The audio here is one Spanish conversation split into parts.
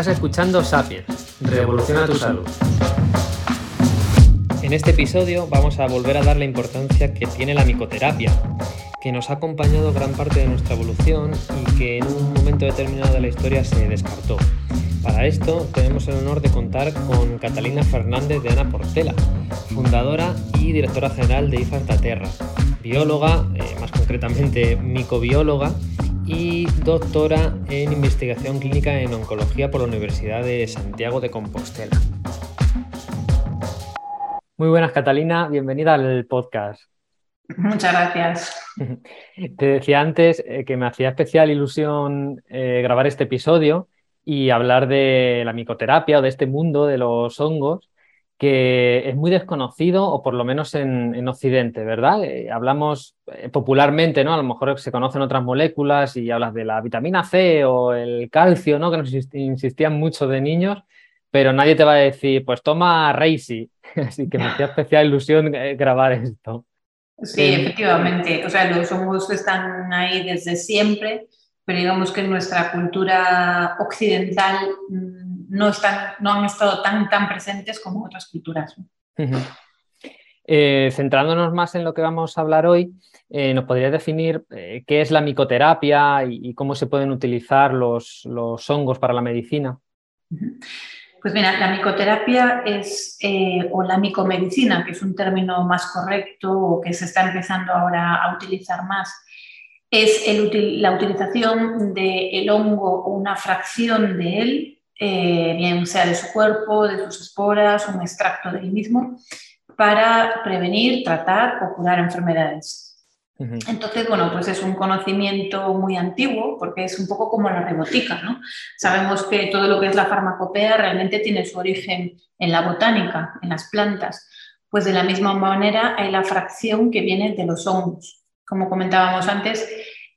Estás escuchando Sapiens, Revoluciona tu salud. En este episodio vamos a volver a dar la importancia que tiene la micoterapia, que nos ha acompañado gran parte de nuestra evolución y que en un momento determinado de la historia se descartó. Para esto tenemos el honor de contar con Catalina Fernández de Ana Portela, fundadora y directora general de IFAR Terra, bióloga, eh, más concretamente micobióloga, doctora en investigación clínica en oncología por la Universidad de Santiago de Compostela. Muy buenas, Catalina, bienvenida al podcast. Muchas gracias. Te decía antes eh, que me hacía especial ilusión eh, grabar este episodio y hablar de la micoterapia o de este mundo de los hongos que es muy desconocido, o por lo menos en, Occidente, ¿verdad? Eh, hablamos eh, popularmente, ¿no? A lo mejor se conocen otras moléculas y hablas de la vitamina C o el calcio, ¿no? Que nos insistían mucho de niños, pero nadie te va a decir, pues toma Reishi. Así que me hacía especial ilusión eh, grabar esto. Sí, efectivamente. O sea, los hongos están ahí desde siempre, pero digamos que en nuestra cultura occidental mm, no, están, no han estado tan, tan presentes como otras culturas. Eh, centrándonos más en lo que vamos a hablar hoy, eh, ¿nos podrías definir eh, qué es la micoterapia y, cómo se pueden utilizar los, hongos para la medicina? Pues mira, la micoterapia es, o la micomedicina, que es un término más correcto o que se está empezando ahora a utilizar más, es la utilización del hongo o una fracción de él eh, bien sea de su cuerpo, de sus esporas, un extracto del mismo, para prevenir, tratar o curar enfermedades. Entonces, bueno, pues es un conocimiento muy antiguo porque es un poco como la rebotica, ¿no? Sabemos que todo lo que es la farmacopea realmente tiene su origen en la botánica, en las plantas. Pues de la misma manera hay la fracción que viene de los hongos. Como comentábamos antes,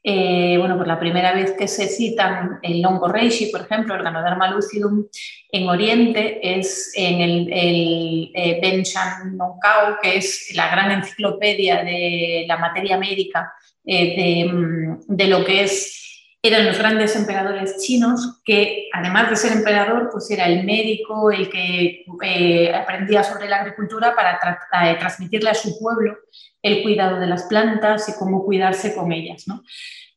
eh, bueno, pues la primera vez que se citan el hongo reishi, por ejemplo, el Ganoderma lucidum, en Oriente es en el, el eh, Ben Shan Kao, que es la gran enciclopedia de la materia médica eh, mm, de, lo que es eran los grandes emperadores chinos, que además de ser emperador, pues era el médico, el que aprendía sobre la agricultura para transmitirle a su pueblo el cuidado de las plantas y cómo cuidarse con ellas. ¿no?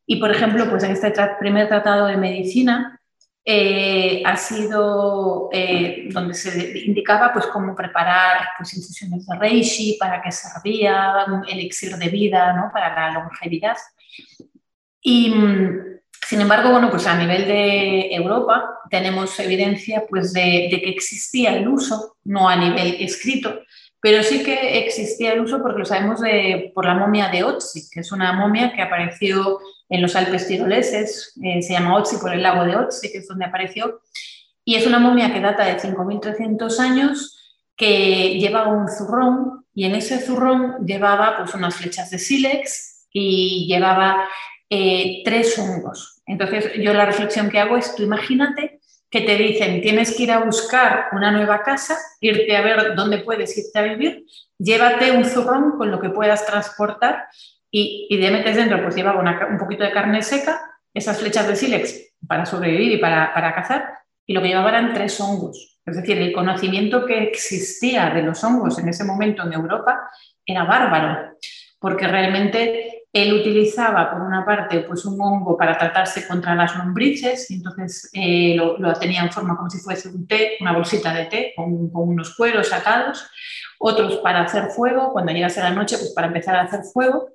Y, por ejemplo, pues en este primer tratado de medicina eh, ha sido eh, donde se indicaba pues, cómo preparar pues, infusiones de reishi, para qué servía, un elixir de vida ¿no? para la longevidad. Y, sin embargo, bueno, pues a nivel de Europa tenemos evidencia pues, de, que existía el uso, no a nivel escrito, pero sí que existía el uso porque lo sabemos de, por la momia de Otzi, que es una momia que apareció en los Alpes tiroleses, eh, se llama Otzi por el lago de Otzi, que es donde apareció, y es una momia que data de 5.300 años, que llevaba un zurrón, y en ese zurrón llevaba pues, unas flechas de sílex y llevaba eh, tres hongos. Entonces, yo la reflexión que hago es, tú imagínate que te dicen tienes que ir a buscar una nueva casa, irte a ver dónde puedes irte a vivir, llévate un zurrón con lo que puedas transportar y, y te metes dentro, pues lleva un poquito de carne seca, esas flechas de sílex para sobrevivir y para, para cazar, y lo que llevaba eran tres hongos. Es decir, el conocimiento que existía de los hongos en ese momento en Europa era bárbaro, porque realmente él utilizaba, por una parte, pues un hongo para tratarse contra las lombrices, y entonces eh, lo, tenía en forma como si fuese un té, una bolsita de té, con, unos cueros atados, otros para hacer fuego, cuando llegase la noche, pues para empezar a hacer fuego,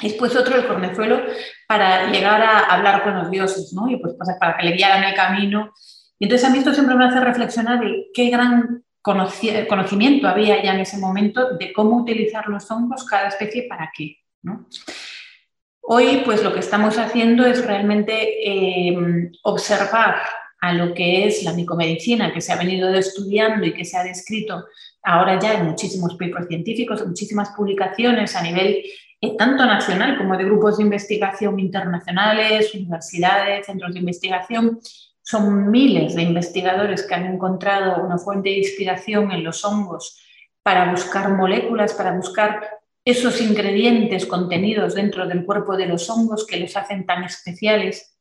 y después otro, el cornezuelo, para llegar a hablar con los dioses, ¿no? Y pues para que le guiaran el camino. Y entonces a mí esto siempre me hace reflexionar de qué gran conocimiento había ya en ese momento de cómo utilizar los hongos, cada especie para qué, ¿no? Hoy, pues lo que estamos haciendo es realmente em, observar a lo que es la micomedicina que se ha venido estudiando y que se ha descrito ahora ya en muchísimos papers científicos, en muchísimas publicaciones a nivel eh, tanto nacional como de grupos de investigación internacionales, universidades, centros de investigación. Son miles de investigadores que han encontrado una fuente de inspiración en los hongos para buscar moléculas, para buscar esos ingredientes contenidos dentro del cuerpo de los hongos que los hacen tan especiales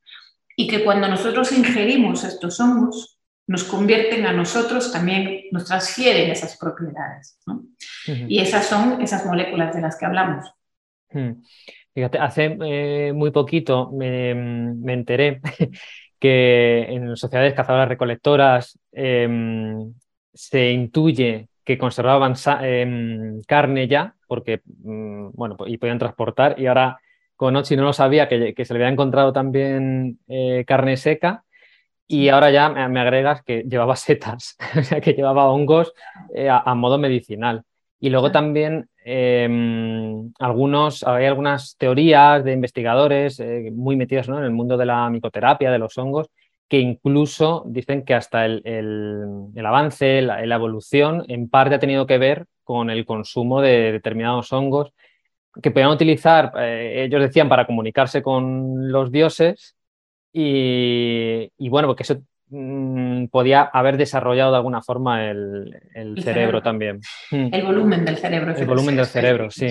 y que cuando nosotros ingerimos estos hongos, nos convierten a nosotros, también nos transfieren esas propiedades. Y esas son esas moléculas de las que hablamos. Fíjate, hace eh, muy poquito me, enteré que en sociedades cazadoras recolectoras em, se intuye que conservaban em, carne ya, porque, mm, bueno, y podían transportar, y ahora con Ochi no lo sabía, que, se le había encontrado también eh, carne seca, y ahora ya me, agregas que llevaba setas, o sea, que llevaba hongos eh, a, modo medicinal. Y luego también em, algunos, hay algunas teorías de investigadores eh, muy metidos en el mundo de la micoterapia, de los hongos, que incluso dicen que hasta el, avance, la, evolución, en parte ha tenido que ver con el consumo de determinados hongos que podían utilizar, eh, ellos decían, para comunicarse con los dioses y, bueno, porque eso mm, podía haber desarrollado de alguna forma el, cerebro, también. Mm. El volumen del cerebro. El volumen del cerebro, sí.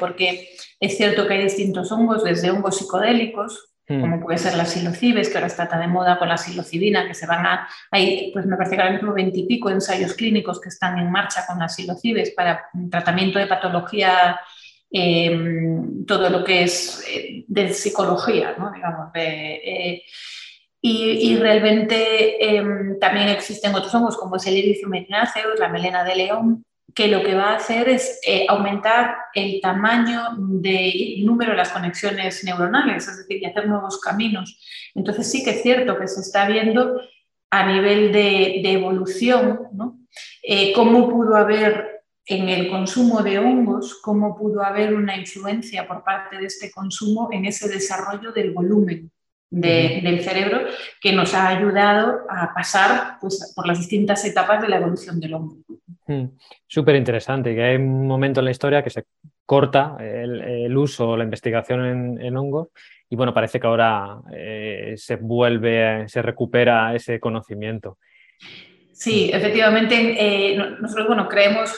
Porque es cierto que hay distintos hongos, desde hongos psicodélicos, mm. como puede ser las silocibes, que ahora está tan de moda con la silocibina, que se van a... Hay, pues me parece que ahora mismo veintipico ensayos clínicos que están en marcha con las silocibes para tratamiento de patología Em, todo lo que es eh, de psicología, ¿no? digamos. Eh, y, realmente em, también existen otros hongos como es el Erythrum la melena de león, que lo que va a hacer es eh, aumentar el tamaño del número de las conexiones neuronales, es decir, y hacer nuevos caminos. Entonces sí que es cierto que se está viendo a nivel de, evolución, ¿no? cómo pudo haber en el consumo de hongos, cómo pudo haber una influencia por parte de este consumo en ese desarrollo del volumen del cerebro que nos ha ayudado a pasar pues, por las distintas etapas de la evolución del hongo. Súper interesante, que hay un momento en la historia que se corta el, uso o la investigación en, hongos y bueno, parece que ahora eh, se vuelve, se recupera ese conocimiento. Sí, efectivamente, eh, nosotros bueno, creemos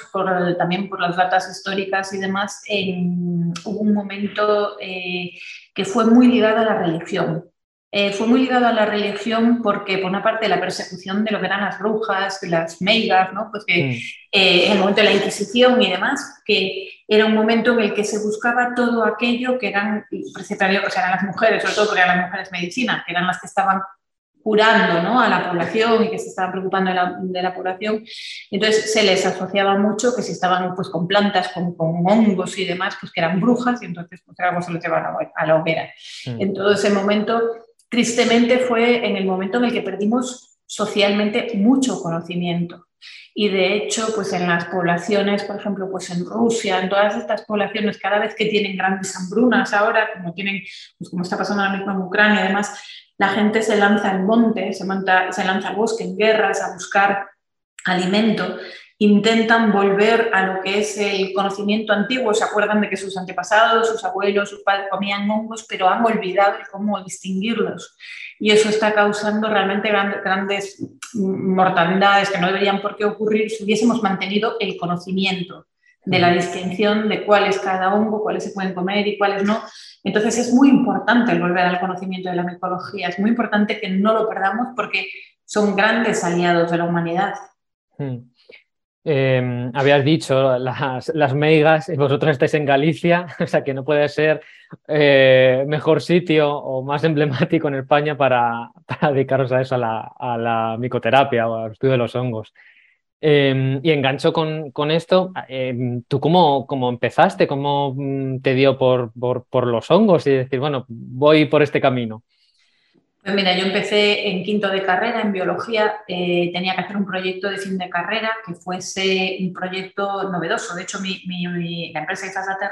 también por las datas históricas y demás, en, hubo un momento eh, que fue muy ligado a la religión. Eh, fue muy ligado a la religión porque, por una parte, la persecución de lo que eran las brujas, las meigas, ¿no? pues que en el momento de la Inquisición y demás, que era un momento en el que se buscaba todo aquello que eran, o sea, eran las mujeres, sobre todo porque eran las mujeres medicinas, que eran las que estaban curando ¿no? a la población y que se estaban preocupando de la, población. Entonces se les asociaba mucho que si estaban pues, con plantas, con, hongos y demás, pues que eran brujas y entonces pues, algo se los llevaban a la hoguera. Mm. En todo ese momento, tristemente fue en el momento en el que perdimos socialmente mucho conocimiento. Y de hecho, pues en las poblaciones, por ejemplo, pues en Rusia, en todas estas poblaciones, cada vez que tienen grandes hambrunas ahora, como tienen, pues como está pasando ahora mismo en Ucrania, además, la gente se lanza al monte, se, se lanza al bosque en guerras a buscar alimento, intentan volver a lo que es el conocimiento antiguo, se acuerdan de que sus antepasados, sus abuelos, sus padres comían hongos, pero han olvidado cómo distinguirlos. Y eso está causando realmente grandes mortandades que no deberían por qué ocurrir si hubiésemos mantenido el conocimiento de la distinción de cuál es cada hongo, cuáles se pueden comer y cuáles no. Entonces es muy importante el volver al conocimiento de la micología, es muy importante que no lo perdamos porque son grandes aliados de la humanidad. Hmm. Em, habías dicho las, las meigas, y vosotros estáis en Galicia, o sea que no puede ser eh, mejor sitio o más emblemático en España para, dedicaros a eso, a la, micoterapia o al estudio de los hongos. Em, y engancho con, con esto, em, ¿tú cómo, cómo, empezaste? ¿Cómo mm, te dio por, por, los hongos y decir, bueno, voy por este camino? Pues mira, yo empecé en quinto de carrera en biología, eh, tenía que hacer un proyecto de fin de carrera que fuese un proyecto novedoso. De hecho, mi, mi, la empresa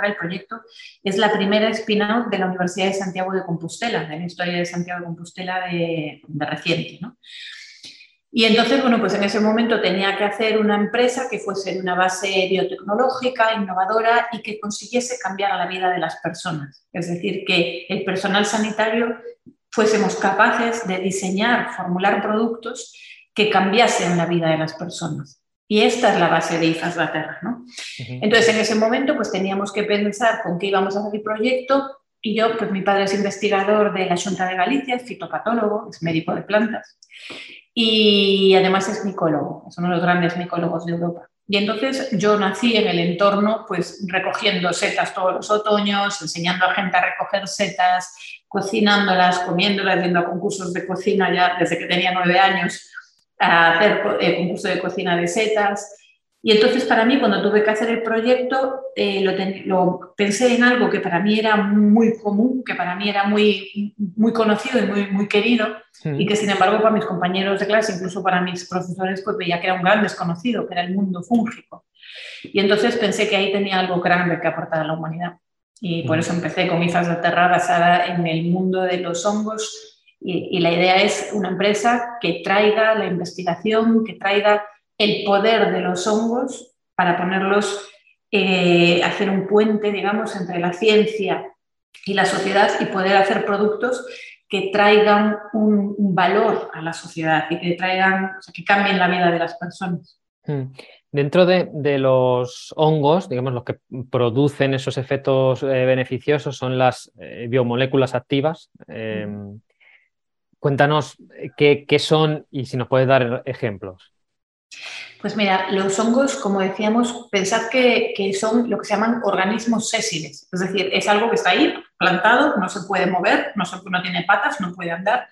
el proyecto, es la primera spin-out de la Universidad de Santiago de Compostela, de la historia de Santiago de Compostela de, de reciente. ¿no? Y entonces, bueno, pues en ese momento tenía que hacer una empresa que fuese una base biotecnológica, innovadora y que consiguiese cambiar la vida de las personas. Es decir, que el personal sanitario fuésemos capaces de diseñar, formular productos que cambiasen la vida de las personas. Y esta es la base de IFAS Terra, ¿no? Entonces, en ese momento, pues teníamos que pensar con qué íbamos a hacer el proyecto. Y yo, pues mi padre es investigador de la Junta de Galicia, es fitopatólogo, es médico de plantas. y además es micólogo, es uno de los grandes micólogos de Europa. Y entonces yo nací en el entorno, pues recogiendo setas todos los otoños, enseñando a gente a recoger setas, cocinándolas, comiéndolas, yendo a concursos de cocina ya desde que tenía nueve años, a hacer eh, concurso de cocina de setas. Y entonces para mí, cuando tuve que hacer el proyecto, eh, lo, pensé en algo que para mí era muy común, que para mí era muy, muy conocido y muy, muy querido, y que sin embargo para mis compañeros de clase, incluso para mis profesores, pues veía que era un gran desconocido, que era el mundo fúngico. Y entonces pensé que ahí tenía algo grande que aportar a la humanidad. Y por eso empecé con Hijas de Terra basada en el mundo de los hongos. Y, y la idea es una empresa que traiga la investigación, que traiga el poder de los hongos para ponerlos, eh, hacer un puente, digamos, entre la ciencia y la sociedad y poder hacer productos que traigan un, valor a la sociedad y que traigan, que cambien la vida de las personas. Dentro de, los hongos, digamos, los que producen esos efectos eh, beneficiosos son las eh, biomoléculas activas. Cuéntanos qué, qué, son y si nos puedes dar ejemplos. Pues mira, los hongos, como decíamos, pensad que, son lo que se llaman organismos sésiles, es decir, es algo que está ahí plantado, no se puede mover, no, no tiene patas, no puede andar,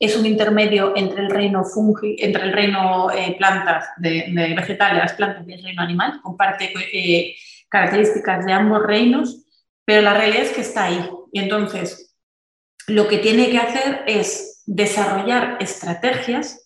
es un intermedio entre el reino fungi, entre el reino eh, plantas de, vegetales, las plantas y el reino animal, comparte eh, características de ambos reinos, pero la realidad es que está ahí. Y entonces, lo que tiene que hacer es desarrollar estrategias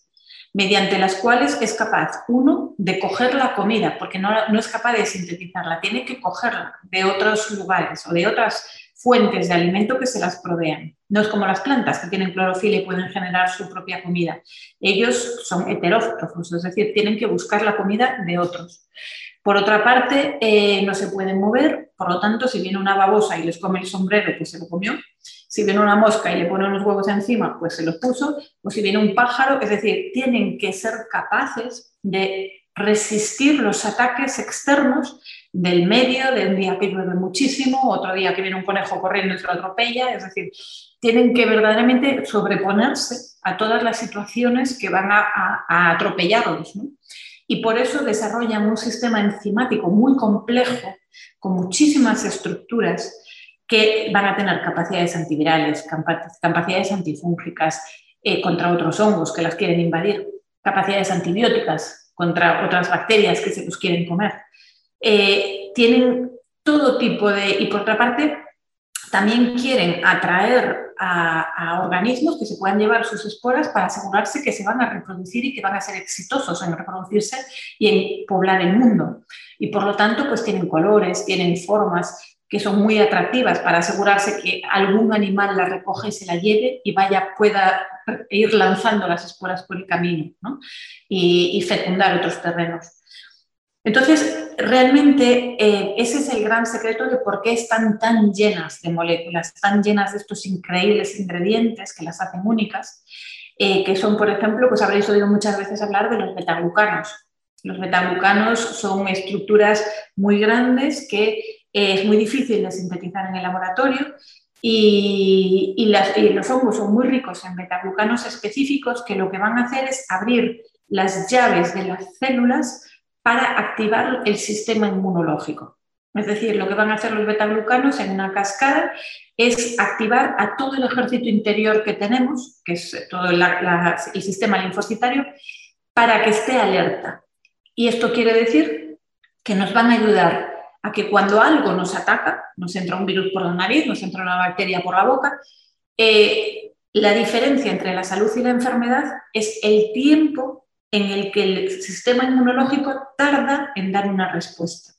mediante las cuales es capaz, uno, de coger la comida, porque no, es capaz de sintetizarla, tiene que cogerla de otros lugares o de otras fuentes de alimento que se las provean. No es como las plantas que tienen clorofila y pueden generar su propia comida. Ellos son heterótrofos, es decir, tienen que buscar la comida de otros. Por otra parte, eh, no se pueden mover, por lo tanto, si viene una babosa y les come el sombrero, pues se lo comió. Si viene una mosca y le pone unos huevos encima, pues se los puso. O si viene un pájaro, es decir, tienen que ser capaces de resistir los ataques externos del medio, de un día que llueve muchísimo, otro día que viene un conejo corriendo y se lo atropella, es decir, tienen que verdaderamente sobreponerse a todas las situaciones que van a, atropellarlos. Y por eso desarrollan un sistema enzimático muy complejo, con muchísimas estructuras, que van a tener capacidades antivirales, capacidades antifúngicas eh, contra otros hongos que las quieren invadir, capacidades antibióticas contra otras bacterias que se los quieren comer. Eh, tienen todo tipo de... Y por otra parte, también quieren atraer a, a, organismos que se puedan llevar sus esporas para asegurarse que se van a reproducir y que van a ser exitosos en reproducirse y en poblar el mundo. Y por lo tanto, pues tienen colores, tienen formas, que son muy atractivas para asegurarse que algún animal la recoge y se la lleve y vaya, pueda ir lanzando las esporas por el camino y, fecundar otros terrenos. Entonces, realmente eh, ese es el gran secreto de por qué están tan llenas de moléculas, tan llenas de estos increíbles ingredientes que las hacen únicas, eh, que son, por ejemplo, pues habréis oído muchas veces hablar de los betaglucanos. Los betaglucanos son estructuras muy grandes que es muy difícil de sintetizar en el laboratorio y, los hongos son muy ricos en betaglucanos específicos que lo que van a hacer es abrir las llaves de las células para activar el sistema inmunológico. Es decir, lo que van a hacer los betaglucanos en una cascada es activar a todo el ejército interior que tenemos, que es todo el sistema linfocitario, para que esté alerta. Y esto quiere decir que nos van a ayudar a que cuando algo nos ataca, nos entra un virus por la nariz, nos entra una bacteria por la boca, eh, la diferencia entre la salud y la enfermedad es el tiempo en el que el sistema inmunológico tarda en dar una respuesta.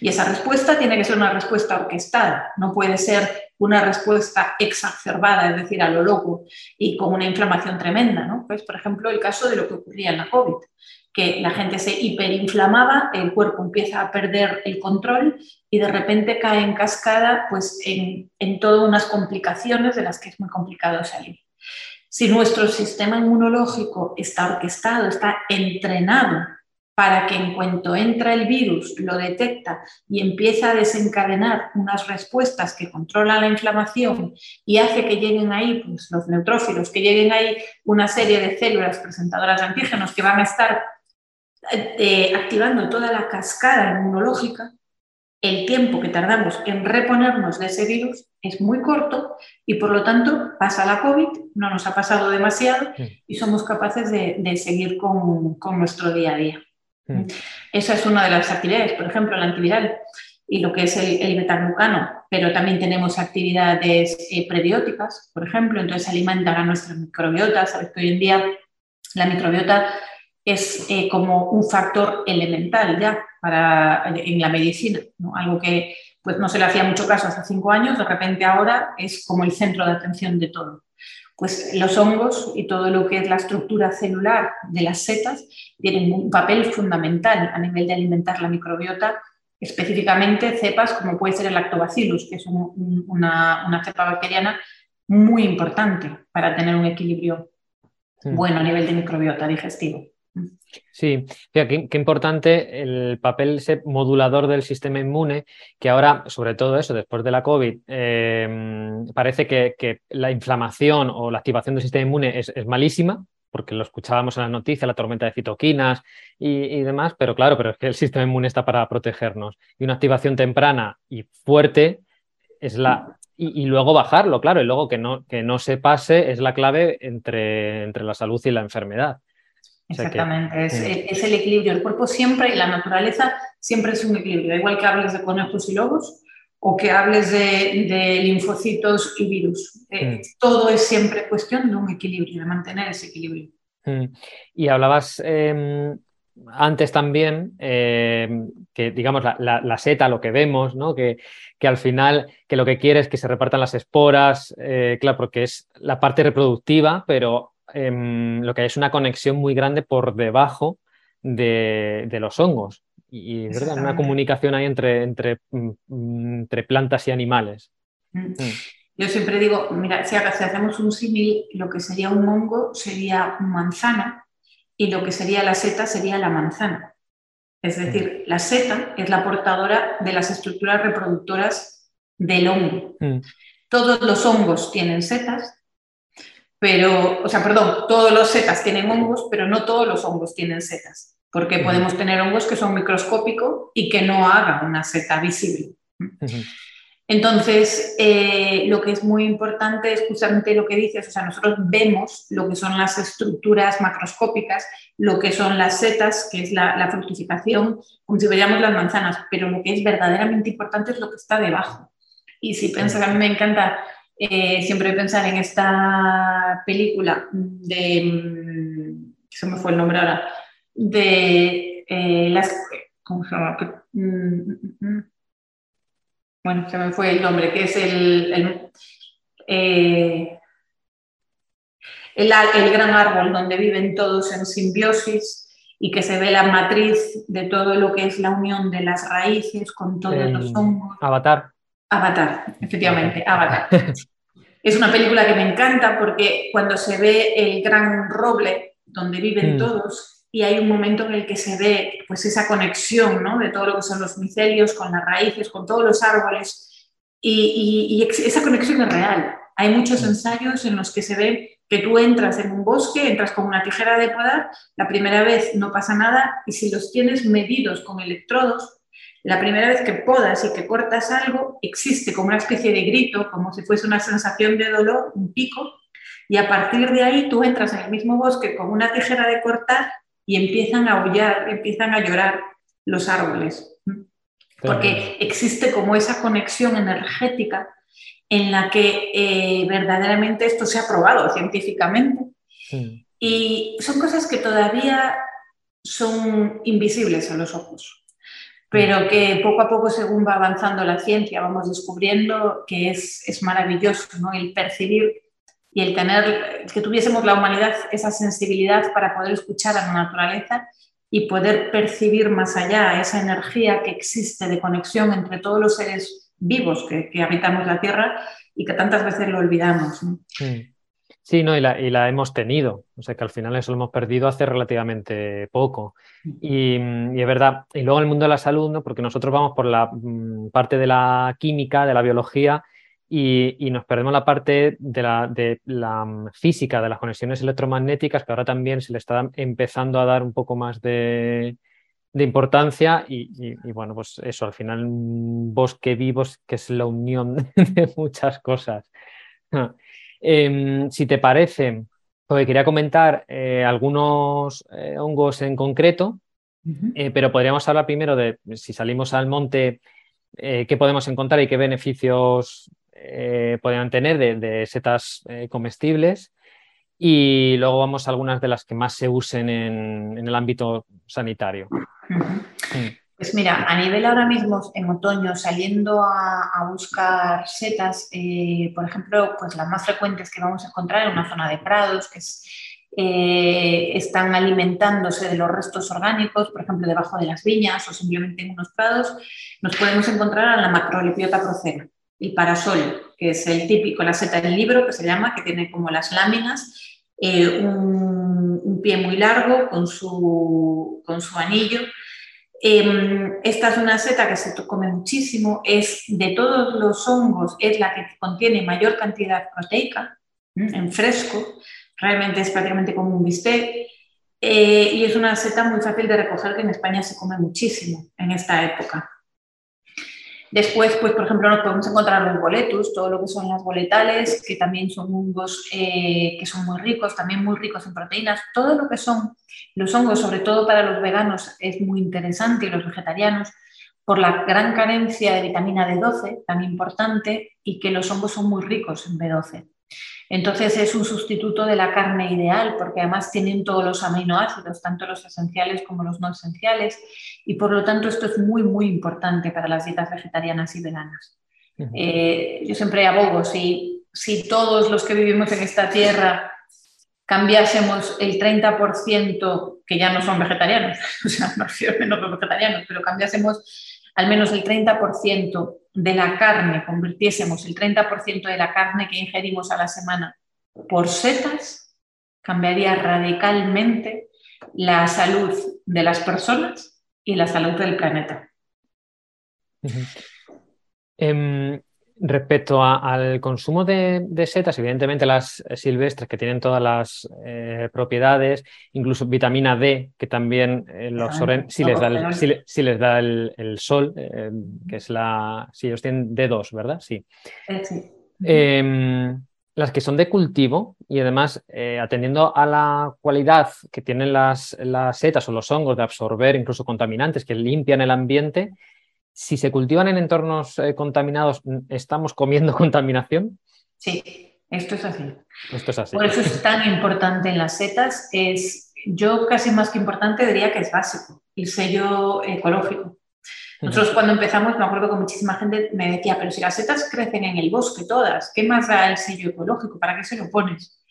Y esa respuesta tiene que ser una respuesta orquestada, no puede ser una respuesta exacerbada, es decir, a lo loco y con una inflamación tremenda. ¿no? Pues, por ejemplo, el caso de lo que ocurría en la COVID que la gente se hiperinflamaba, el cuerpo empieza a perder el control y de repente cae en cascada pues en, en todas unas complicaciones de las que es muy complicado salir. Si nuestro sistema inmunológico está orquestado, está entrenado para que en cuanto entra el virus, lo detecta y empieza a desencadenar unas respuestas que controlan la inflamación y hace que lleguen ahí pues, los neutrófilos, que lleguen ahí una serie de células presentadoras de antígenos que van a estar eh, activando toda la cascada inmunológica, el tiempo que tardamos en reponernos de ese virus es muy corto y por lo tanto pasa la COVID, no nos ha pasado demasiado y somos capaces de, seguir con, nuestro día a día. Esa es una de las actividades, por ejemplo, el antiviral y lo que es el, el pero también tenemos actividades eh, prebióticas, por ejemplo, entonces alimentan a nuestra microbiota. Sabes que hoy en día la microbiota es eh, como un factor elemental ya para, en la medicina, algo que pues, no se le hacía mucho caso hace cinco años, de repente ahora es como el centro de atención de todo. Pues los hongos y todo lo que es la estructura celular de las setas tienen un papel fundamental a nivel de alimentar la microbiota, específicamente cepas como puede ser el lactobacillus, que es una, una cepa bacteriana muy importante para tener un equilibrio bueno a nivel de microbiota digestivo. Sí, qué, importante el papel modulador del sistema inmune, que ahora, sobre todo eso, después de la COVID, em, parece que, la inflamación o la activación del sistema inmune es, malísima, porque lo escuchábamos en las noticias, la tormenta de citoquinas y, demás, pero claro, pero es que el sistema inmune está para protegernos. Y una activación temprana y fuerte es la... Y, luego bajarlo, claro, y luego que no, que no se pase es la clave entre, entre la salud y la enfermedad. Exactamente, es, el equilibrio. El cuerpo siempre y la naturaleza siempre es un equilibrio. igual que hables de conejos y lobos o que hables de, linfocitos y virus. Eh, mm. Todo es siempre cuestión de un equilibrio, de mantener ese equilibrio. Mm. Y hablabas em, antes también em, que, digamos, la, seta, lo que vemos, ¿no? Que, que, al final que lo que quiere es que se repartan las esporas, eh, claro, porque es la parte reproductiva, pero Em, lo que hay es una conexión muy grande por debajo de, los hongos. Y, ¿verdad? una comunicación ahí entre, entre, mm, entre plantas y animales. Mm. Mm. Yo siempre digo, mira, si hacemos un símil, lo que sería un hongo sería un manzana y lo que sería la seta sería la manzana. Es decir, la seta es la portadora de las estructuras reproductoras del hongo. Todos los hongos tienen setas, pero, o sea, perdón, todos los setas tienen hongos, pero no todos los hongos tienen setas, porque podemos tener hongos que son microscópicos y que no hagan una seta visible. Entonces, eh, lo que es muy importante es justamente lo que dices, o sea, nosotros vemos lo que son las estructuras macroscópicas, lo que son las setas, que es la, la fructificación, como si veíamos las manzanas, pero lo que es verdaderamente importante es lo que está debajo. Y si piensas, a mí me encanta eh, siempre pensar en esta película de, mm, se me fue el nombre ahora, de eh, las, ¿cómo se llama? Mm, mm, bueno, se me fue el nombre, que es el, el, eh, el, el gran árbol donde viven todos en simbiosis y que se ve la matriz de todo lo que es la unión de las raíces con todos los hongos. Avatar. Avatar, efectivamente, Avatar. es una película que me encanta porque cuando se ve el gran roble donde viven mm. todos y hay un momento en el que se ve pues esa conexión ¿no? de todo lo que son los micelios con las raíces, con todos los árboles y, esa conexión es real. Hay muchos mm. ensayos en los que se ve que tú entras en un bosque, entras con una tijera de podar, la primera vez no pasa nada y si los tienes medidos con electrodos, la primera vez que podas y que cortas algo, existe como una especie de grito, como si fuese una sensación de dolor, un pico, y a partir de ahí tú entras en el mismo bosque con una tijera de cortar y empiezan a aullar, empiezan a llorar los árboles. Porque existe como esa conexión energética en la que eh, verdaderamente esto se ha probado científicamente. Y son cosas que todavía son invisibles a los ojos pero que poco a poco, según va avanzando la ciencia, vamos descubriendo que es, es maravilloso ¿no? el percibir y el tener, que tuviésemos la humanidad esa sensibilidad para poder escuchar a la naturaleza y poder percibir más allá esa energía que existe de conexión entre todos los seres vivos que, que habitamos la Tierra y que tantas veces lo olvidamos. Sí, no, y la, hemos tenido. O sea que al final eso lo hemos perdido hace relativamente poco. Y, es verdad. Y luego en el mundo de la salud, porque nosotros vamos por la mm, parte de la química, de la biología, y, nos perdemos la parte de la, de la, mm, física, de las conexiones electromagnéticas, que ahora también se le está empezando a dar un poco más de, importancia. Y, bueno, pues eso, al final un bosque vivo que es la unión de muchas cosas. Em, si te parece, porque quería comentar eh, algunos eh, hongos en concreto, eh, pero podríamos hablar primero de si salimos al monte, qué podemos encontrar y qué beneficios podrían tener de, setas comestibles. Y luego vamos a algunas de las que más se usen en, el ámbito sanitario. Pues mira, a nivel ahora mismo en otoño, saliendo a, buscar setas, eh, por ejemplo, pues las más frecuentes que vamos a encontrar en una zona de prados, que eh, están alimentándose de los restos orgánicos, por ejemplo, debajo de las viñas o simplemente en unos prados, nos podemos encontrar a la macrolepiota procera, el parasol, que es el típico, la seta del libro, que se llama, que tiene como las láminas, eh, un, un, pie muy largo con su, con su anillo Em, esta es una seta que se come muchísimo, es de todos los hongos, es la que contiene mayor cantidad proteica en fresco, realmente es prácticamente como un bistec, eh, y es una seta muy fácil de recoger que en España se come muchísimo en esta época. Después, pues, por ejemplo, nos podemos encontrar los boletus, todo lo que son las boletales, que también son hongos eh, que son muy ricos, también muy ricos en proteínas. Todo lo que son los hongos, sobre todo para los veganos, es muy interesante y los vegetarianos, por la gran carencia de vitamina D12, tan importante, y que los hongos son muy ricos en B12. Entonces es un sustituto de la carne ideal porque además tienen todos los aminoácidos, tanto los esenciales como los no esenciales, y por lo tanto esto es muy, muy importante para las dietas vegetarianas y veganas. Eh, yo siempre abogo, si, si todos los que vivimos en esta tierra cambiásemos el 30%, que ya no son vegetarianos, o sea, no menos vegetarianos, pero cambiásemos al menos el 30% de la carne, convirtiésemos el 30% de la carne que ingerimos a la semana por setas, cambiaría radicalmente la salud de las personas y la salud del planeta. Respecto al consumo de, setas, evidentemente las silvestres que tienen todas las eh, propiedades, incluso vitamina D, que también eh, los si, les da el, si, les da el, sol, eh, que es la... Si ellos tienen D2, ¿verdad? Sí. Em, las que son de cultivo y además atendiendo a la cualidad que tienen las, las setas o los hongos de absorber incluso contaminantes que limpian el ambiente, si se cultivan en entornos eh, contaminados, ¿estamos comiendo contaminación? Sí, esto es así. Esto es así. Por eso es tan importante en las setas, es, yo casi más que importante diría que es básico, el sello ecológico. Nosotros cuando empezamos, me acuerdo que muchísima gente me decía, pero si las setas crecen en el bosque todas, ¿qué más da el sello ecológico? ¿Para qué se lo pones?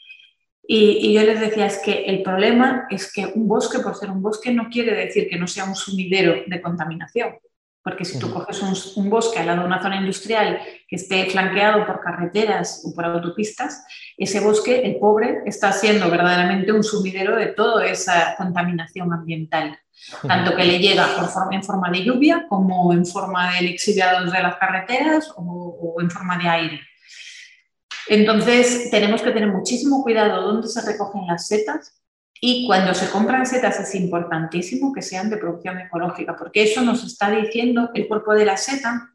Y, y, yo les decía, es que el problema es que un bosque, por ser un bosque, no quiere decir que no sea un sumidero de contaminación. Porque si tú coges un, bosque al lado de una zona industrial que esté flanqueado por carreteras o por autopistas, ese bosque, el pobre, está siendo verdaderamente un sumidero de toda esa contaminación ambiental, tanto que le llega por forma, en forma de lluvia como en forma de lixiviados de las carreteras o, o en forma de aire. Entonces, tenemos que tener muchísimo cuidado dónde se recogen las setas y cuando se compran setas es importantísimo que sean de producción ecológica, porque eso nos está diciendo el cuerpo de la seta.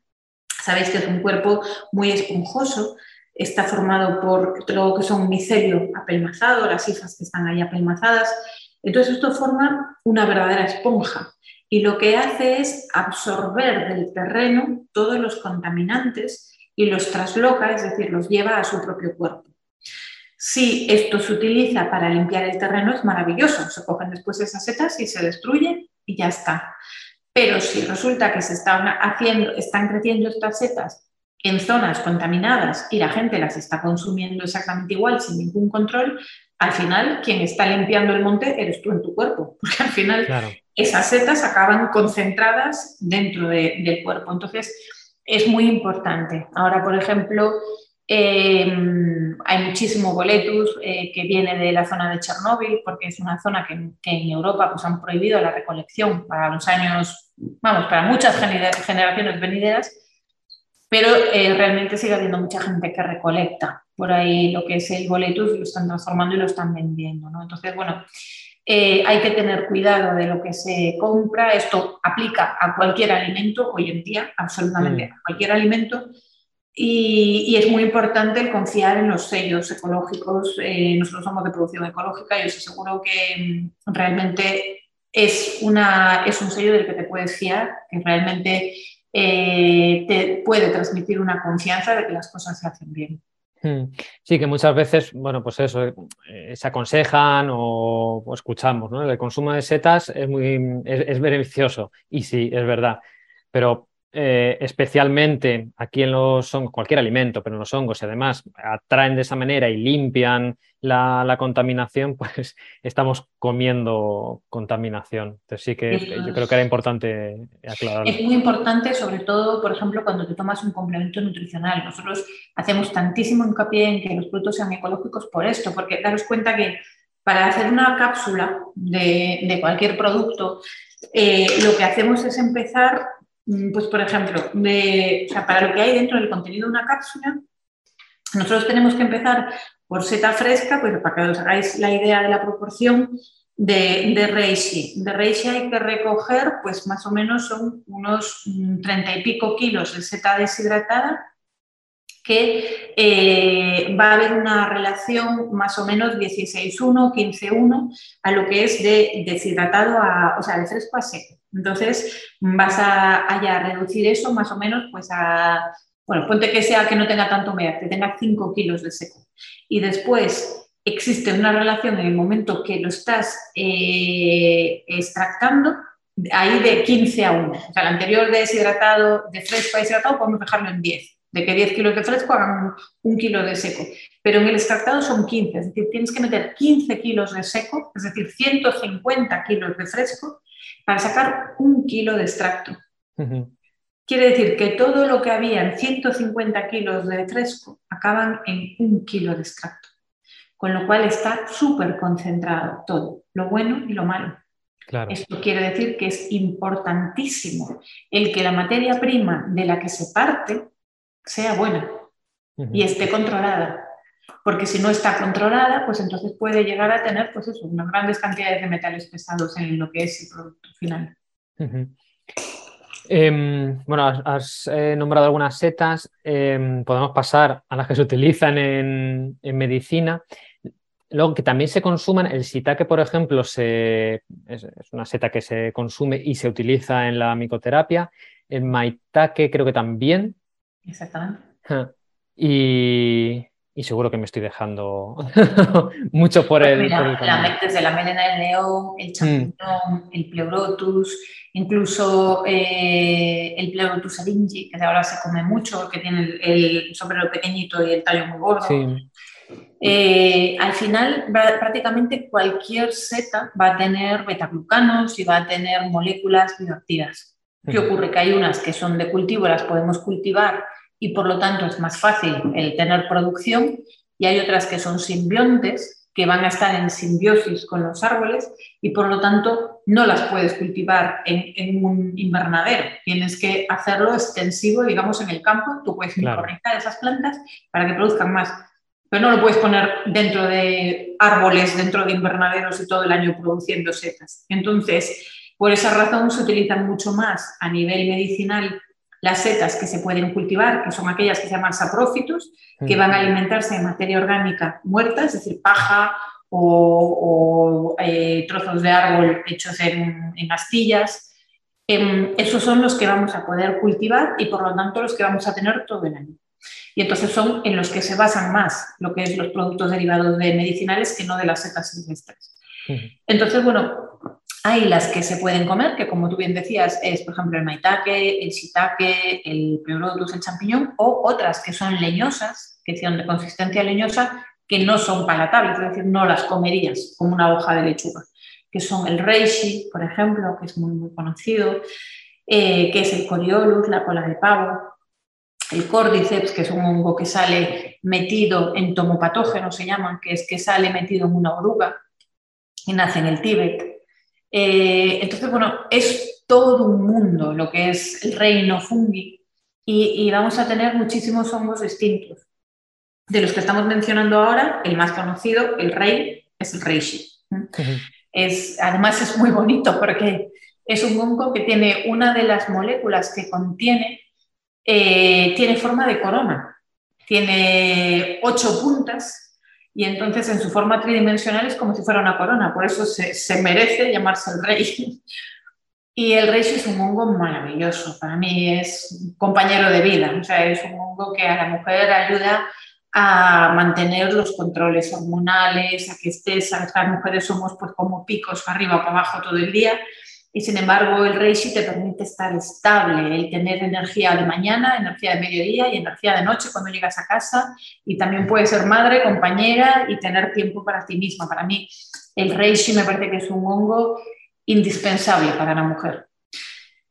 Sabéis que es un cuerpo muy esponjoso, está formado por lo que son micelio apelmazado, las hifas que están ahí apelmazadas. Entonces esto forma una verdadera esponja y lo que hace es absorber del terreno todos los contaminantes y los trasloca, es decir, los lleva a su propio cuerpo. Si esto se utiliza para limpiar el terreno es maravilloso, se cogen después esas setas y se destruyen y ya está. Pero si resulta que se están haciendo, están creciendo estas setas en zonas contaminadas y la gente las está consumiendo exactamente igual sin ningún control, al final quien está limpiando el monte eres tú en tu cuerpo, porque al final esas setas acaban concentradas dentro del cuerpo. Entonces, es muy importante. Ahora, por ejemplo, Em, hay muchísimo boletus eh, que viene de la zona de Chernóbil, porque es una zona que, en Europa pues, han prohibido la recolección para los años, vamos, para muchas generaciones venideras, pero eh, realmente sigue habiendo mucha gente que recolecta por ahí lo que es el boletus, lo están transformando y lo están vendiendo. ¿no? Entonces, bueno, eh, hay que tener cuidado de lo que se compra. Esto aplica a cualquier alimento hoy en día, absolutamente mm. a cualquier alimento. Y, es muy importante confiar en los sellos ecológicos. Eh, nosotros somos de producción ecológica y os aseguro que mm, realmente es, una, es un sello del que te puedes fiar, que realmente eh, te puede transmitir una confianza de que las cosas se hacen bien. Hmm. Sí, que muchas veces, bueno, pues eso, eh, se aconsejan o, escuchamos, ¿no? El consumo de setas es muy es beneficioso y sí, es verdad, pero eh, especialmente aquí en los hongos, cualquier alimento, pero en los hongos, y además atraen de esa manera y limpian la, contaminación, pues estamos comiendo contaminación. Entonces sí que yo creo que era importante aclararlo. Es muy importante, sobre todo, por ejemplo, cuando te tomas un complemento nutricional. Nosotros hacemos tantísimo hincapié en que los productos sean ecológicos por esto, porque daros cuenta que para hacer una cápsula de, cualquier producto, eh, lo que hacemos es empezar pues, por ejemplo, para lo que hay dentro del contenido de una cápsula, nosotros tenemos que empezar por seta fresca, pues para que os hagáis la idea de la proporción de, reishi. De reishi hay que recoger, pues más o menos son unos mm, treinta y pico kilos de seta deshidratada, que eh, va a haber una relación más o menos 16-1, 15-1 a lo que es de deshidratado, a, o sea, de fresco a seco. Entonces, vas a, reducir eso más o menos pues a, bueno, ponte que sea que no tenga tanto humedad, que tenga 5 kilos de seco. Y después existe una relación en el momento que lo estás eh, extractando, ahí de 15 a 1. O sea, el anterior deshidratado, de fresco a deshidratado, podemos dejarlo en 10. De que 10 kilos de fresco hagan un, kilo de seco. Pero en el extractado son 15, es decir, tienes que meter 15 kilos de seco, es decir, 150 kilos de fresco, para sacar un kilo de extracto. Quiere decir que todo lo que había en 150 kilos de fresco acaban en un kilo de extracto, con lo cual está súper concentrado todo, lo bueno y lo malo. Esto quiere decir que es importantísimo el que la materia prima de la que se parte sea buena y esté controlada porque si no está controlada, pues entonces puede llegar a tener pues eso, unas grandes cantidades de metales pesados en lo que es el producto final. Em, bueno, has, eh, nombrado algunas setas, em, podemos pasar a las que se utilizan en, medicina. Luego que también se consuman, el shiitake, por ejemplo, es, una seta que se consume y se utiliza en la micoterapia. El maitake creo que también. Exactamente. Y, y seguro que me estoy dejando mucho por, pues el, la, Desde la melena del león, el mm. champiñón, el pleurotus, incluso eh, el pleurotus aringi, que ahora se come mucho, que tiene el, sombrero pequeñito y el tallo muy gordo. Eh, al final, prácticamente cualquier seta va a tener betaglucanos y va a tener moléculas bioactivas. ¿Qué ocurre? Que hay unas que son de cultivo, las podemos cultivar y por lo tanto es más fácil el tener producción y hay otras que son simbiontes que van a estar en simbiosis con los árboles y por lo tanto no las puedes cultivar en, un invernadero. Tienes que hacerlo extensivo, digamos, en el campo. Tú puedes claro. esas plantas para que produzcan más, pero no lo puedes poner dentro de árboles, dentro de invernaderos y todo el año produciendo setas. Entonces, por esa razón se utilizan mucho más a nivel medicinal las setas que se pueden cultivar, que son aquellas que se llaman saprófitos, que van a alimentarse de materia orgánica muerta, es decir, paja o, eh, trozos de árbol hechos en, astillas. Em, esos son los que vamos a poder cultivar y por lo tanto los que vamos a tener todo el año. Y entonces son en los que se basan más lo que es los productos derivados de medicinales que no de las setas silvestres. Entonces, bueno, hay las que se pueden comer, que como tú bien decías, es por ejemplo el maitake, el shiitake, el pleurotus, el champiñón, o otras que son leñosas, que son de consistencia leñosa, que no son palatables, es decir, no las comerías como una hoja de lechuga, que son el reishi, por ejemplo, que es muy, muy conocido, eh, que es el coriolus, la cola de pavo. el cordyceps, que es un hongo que sale metido en tomopatógeno, se llaman, que es que sale metido en una oruga y nace en el Tíbet. Eh, entonces, bueno, es todo un mundo lo que es el reino fungi y, vamos a tener muchísimos hongos distintos. De los que estamos mencionando ahora, el más conocido, el rey, es el reishi. es, además es muy bonito porque es un hongo que tiene una de las moléculas que contiene, eh, tiene forma de corona, tiene ocho puntas y entonces en su forma tridimensional es como si fuera una corona, por eso se, se merece llamarse el rey. Y el reishi es un hongo maravilloso, para mí es compañero de vida, o sea, es un hongo que a la mujer ayuda a mantener los controles hormonales, a que estés, a las mujeres somos pues como picos arriba para abajo todo el día y sin embargo el reishi te permite estar estable, el tener energía de mañana, energía de mediodía y energía de noche cuando llegas a casa y también puedes ser madre, compañera y tener tiempo para ti misma. Para mí el reishi me parece que es un hongo indispensable para la mujer.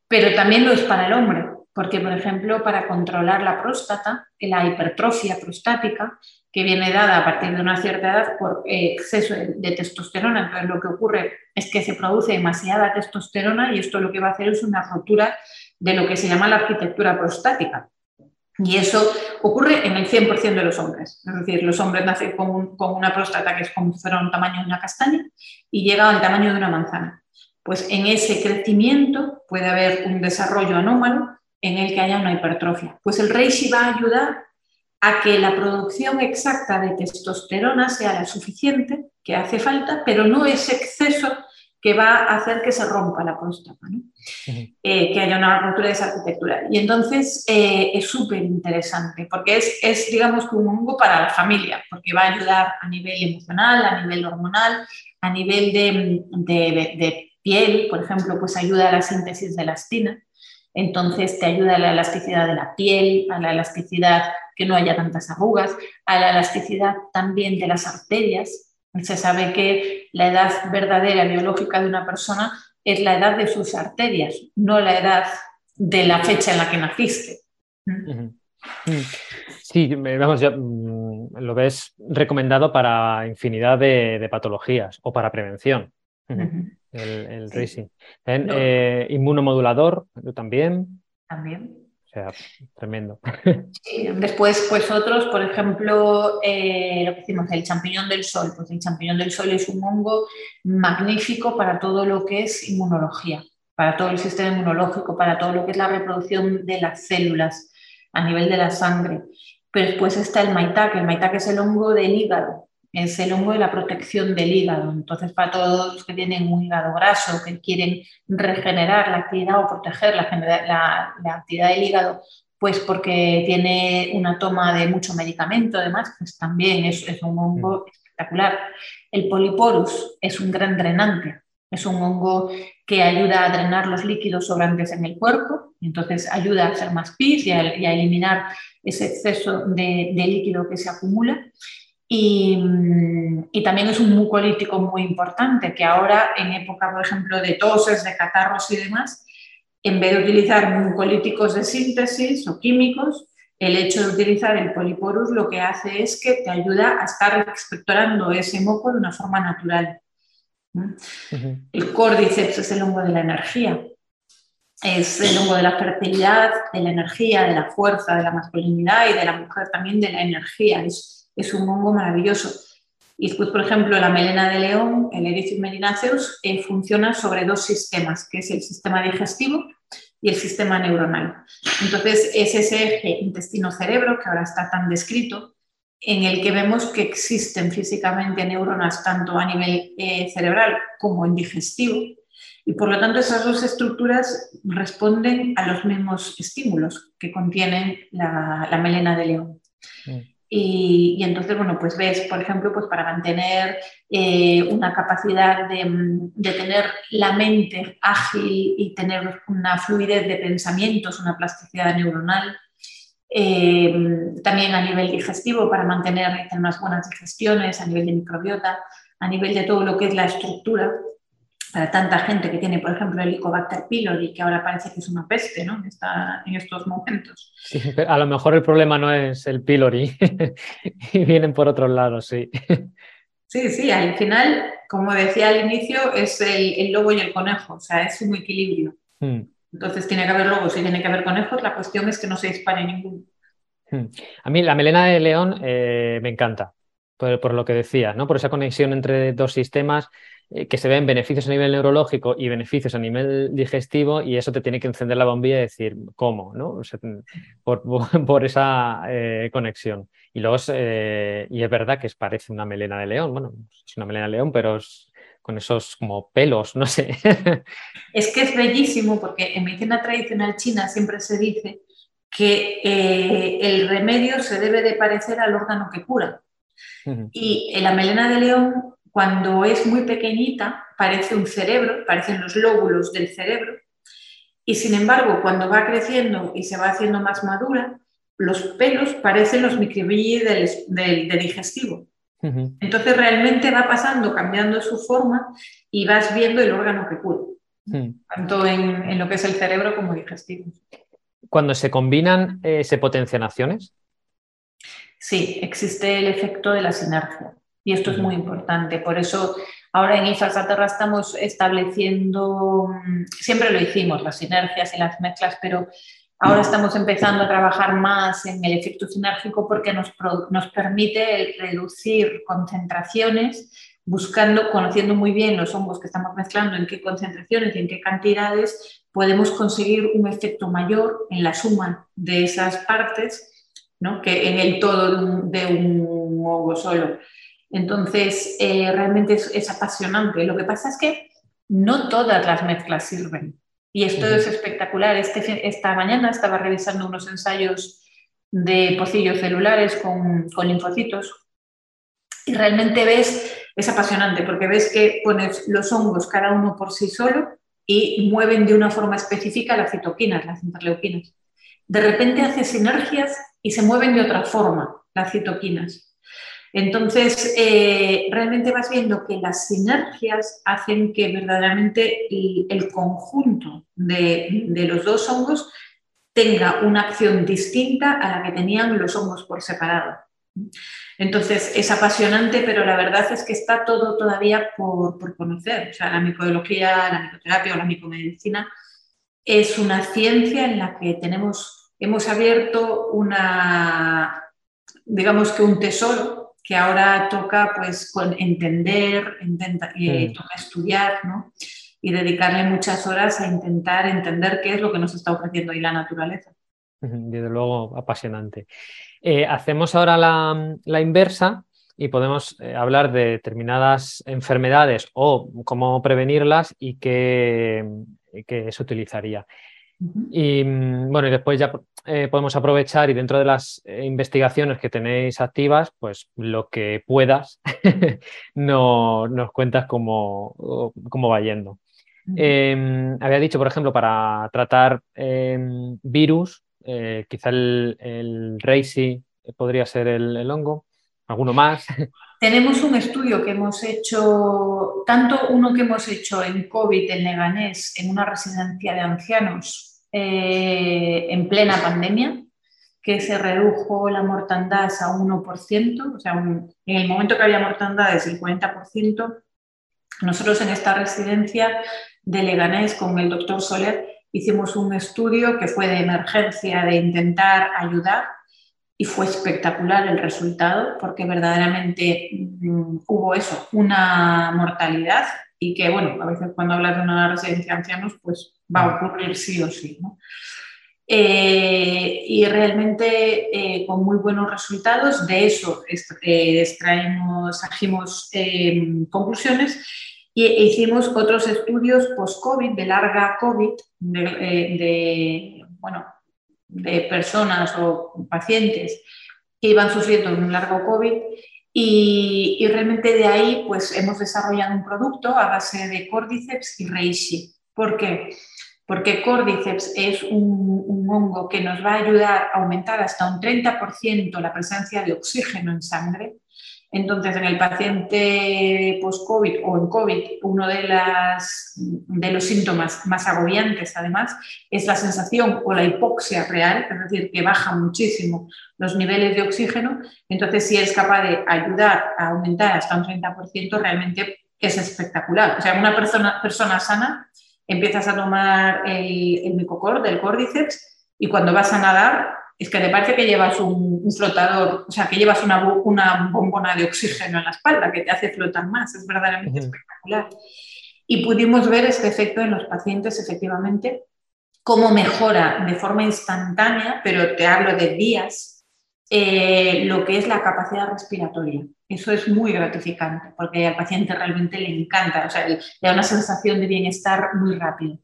Pero también lo es para el hombre, porque, por ejemplo, para controlar la próstata, la hipertrofia prostática, que viene dada a partir de una cierta edad por exceso de testosterona, entonces lo que ocurre es que se produce demasiada testosterona y esto lo que va a hacer es una rotura de lo que se llama la arquitectura prostática. Y eso ocurre en el 100% de los hombres. Es decir, los hombres nacen con, con, una próstata que es como si fuera un tamaño de una castaña y llega al tamaño de una manzana pues en ese crecimiento puede haber un desarrollo anómalo en el que haya una hipertrofia. Pues el reishi va a ayudar a que la producción exacta de testosterona sea la suficiente que hace falta, pero no ese exceso que va a hacer que se rompa la próstata, eh, que haya una ruptura de esa arquitectura. Y entonces eh, es súper interesante, porque es, es, digamos, un hongo para la familia, porque va a ayudar a nivel emocional, a nivel hormonal, a nivel de, de piel, por ejemplo, pues ayuda a la síntesis de elastina. Entonces te ayuda a la elasticidad de la piel, a la elasticidad que no haya tantas arrugas, a la elasticidad también de las arterias. Se sabe que la edad verdadera biológica de una persona es la edad de sus arterias, no la edad de la fecha en la que naciste. Sí, vamos, ya, mm, lo ves recomendado para infinidad de, patologías o para prevención el, racing. Eh, inmunomodulador también. También. O sea, tremendo. Después, pues otros, por ejemplo, eh, lo que decimos, el champiñón del sol. Pues el champiñón del sol es un hongo magnífico para todo lo que es inmunología, para todo el sistema inmunológico, para todo lo que es la reproducción de las células a nivel de la sangre. Pero después está el maitake. El maitake es el hongo del hígado es el hongo de la protección del hígado. Entonces, para todos los que tienen un hígado graso, que quieren regenerar la actividad o proteger la, actividad del hígado, pues porque tiene una toma de mucho medicamento, además, pues también es, un hongo mm. espectacular. El poliporus es un gran drenante, es un hongo que ayuda a drenar los líquidos sobrantes en el cuerpo, entonces ayuda a hacer más pis y a, eliminar ese exceso de, de líquido que se acumula. Y, también es un mucolítico muy importante, que ahora en época, por ejemplo, de toses, de catarros y demás, en vez de utilizar mucolíticos de síntesis o químicos, el hecho de utilizar el poliporus lo que hace es que te ayuda a estar expectorando ese moco de una forma natural. El córdiceps es el hongo de la energía, es el hongo de la fertilidad, de la energía, de la fuerza, de la masculinidad y de la mujer también de la energía. Es es un hongo maravilloso. Y después, por ejemplo, la melena de león, el Ericium melinaceus, eh, funciona sobre dos sistemas, que es el sistema digestivo y el sistema neuronal. Entonces, es ese eje intestino-cerebro que ahora está tan descrito, en el que vemos que existen físicamente neuronas tanto a nivel eh, cerebral como en digestivo. Y por lo tanto, esas dos estructuras responden a los mismos estímulos que contienen la, melena de león. Mm. Y, entonces, bueno, pues ves, por ejemplo, pues para mantener eh, una capacidad de, tener la mente ágil y tener una fluidez de pensamientos, una plasticidad neuronal, eh, también a nivel digestivo para mantener unas buenas digestiones, a nivel de microbiota, a nivel de todo lo que es la estructura, para tanta gente que tiene, por ejemplo, el Helicobacter pylori, que ahora parece que es una peste ¿no? Está en estos momentos. Sí, a lo mejor el problema no es el pylori y vienen por otros lados, sí. Sí, sí, al final, como decía al inicio, es el, lobo y el conejo, o sea, es un equilibrio. Hmm. Entonces tiene que haber lobos y tiene que haber conejos, la cuestión es que no se dispare ninguno. Hmm. A mí la melena de león eh, me encanta, por, lo que decía, ¿no? por esa conexión entre dos sistemas eh, que se ven beneficios a nivel neurológico y beneficios a nivel digestivo y eso te tiene que encender la bombilla y decir cómo, ¿no? por, esa eh, conexión. Y luego es, y es verdad que parece una melena de león, bueno, es una melena de león, pero es con esos como pelos, no sé. Es que es bellísimo porque en medicina tradicional china siempre se dice que eh, el remedio se debe de parecer al órgano que cura. Y la melena de león, cuando es muy pequeñita, parece un cerebro, parecen los lóbulos del cerebro. Y sin embargo, cuando va creciendo y se va haciendo más madura, los pelos parecen los microbilli del digestivo. Entonces realmente va pasando, cambiando su forma y vas viendo el órgano que cura, tanto en, lo que es el cerebro como digestivo. Cuando se combinan, eh, ¿se potencian acciones? Sí, existe el efecto de la sinergia y esto es muy importante. Por eso ahora en Terra estamos estableciendo, mm, siempre lo hicimos, las sinergias y las mezclas, pero Ahora estamos empezando a trabajar más en el efecto sinérgico porque nos, nos permite reducir concentraciones, buscando, conociendo muy bien los hongos que estamos mezclando, en qué concentraciones y en qué cantidades, podemos conseguir un efecto mayor en la suma de esas partes ¿no? que en el todo de un, hongo solo. Entonces, eh, realmente es, es apasionante. Lo que pasa es que no todas las mezclas sirven. Y esto es espectacular. Este, esta mañana estaba revisando unos ensayos de pocillos celulares con, con linfocitos y realmente ves, es apasionante porque ves que pones los hongos cada uno por sí solo y mueven de una forma específica las citoquinas, las interleuquinas. De repente hace sinergias y se mueven de otra forma las citoquinas. Entonces, eh, realmente vas viendo que las sinergias hacen que verdaderamente el, conjunto de, los dos hongos tenga una acción distinta a la que tenían los hongos por separado. Entonces, es apasionante, pero la verdad es que está todo todavía por, conocer. O sea, la micología, la micoterapia o la micomedicina es una ciencia en la que tenemos, hemos abierto una, digamos que un tesoro que ahora toca pues entender, intenta, eh, toca estudiar, ¿no? Y dedicarle muchas horas a intentar entender qué es lo que nos está ofreciendo ahí la naturaleza. Desde luego, apasionante. Eh, hacemos ahora la, inversa y podemos eh, hablar de determinadas enfermedades o cómo prevenirlas y qué, qué se utilizaría. Y mm, bueno, y después ya eh, podemos aprovechar y dentro de las eh, investigaciones que tenéis activas, pues lo que puedas no, nos cuentas cómo, cómo va yendo. Em, había dicho, por ejemplo, para tratar em, virus, eh, quizá el, el podría ser el, el hongo, alguno más. Tenemos un estudio que hemos hecho, tanto uno que hemos hecho en COVID en Leganés, en una residencia de ancianos eh, en plena pandemia, que se redujo la mortandad a 1%, o sea, en el momento que había mortandades el 40%, nosotros en esta residencia de Leganés con el doctor Soler hicimos un estudio que fue de emergencia, de intentar ayudar y fue espectacular el resultado porque verdaderamente mm, hubo eso, una mortalidad y que, bueno, a veces cuando hablas de una residencia de ancianos, pues va a ocurrir sí o sí. Eh, y realmente eh, con muy buenos resultados, de eso eh, extraemos, trajimos em, conclusiones e hicimos otros estudios post-COVID, de larga COVID, de, de, bueno, de personas o pacientes que iban sufriendo un largo COVID y, realmente de ahí pues hemos desarrollado un producto a base de Cordyceps y Reishi. ¿Por qué? Porque Cordyceps es un, un hongo que nos va a ayudar a aumentar hasta un 30% la presencia de oxígeno en sangre. Entonces, en el paciente post-COVID o en COVID, uno de, los síntomas más agobiantes, además, es la sensación o la hipoxia real, es decir, que baja muchísimo los niveles de oxígeno. Entonces, si es capaz de ayudar a aumentar hasta un 30%, realmente es espectacular. O sea, una persona, sana empiezas a tomar el, el micocor del córdiceps y cuando vas a nadar es que te parece que llevas un, flotador, o sea, que llevas una, una, bombona de oxígeno en la espalda que te hace flotar más, es verdaderamente espectacular. Y pudimos ver este efecto en los pacientes, efectivamente, cómo mejora de forma instantánea, pero te hablo de días, eh, lo que es la capacidad respiratoria. Eso es muy gratificante porque al paciente realmente le encanta, o sea, le da una sensación de bienestar muy rápido.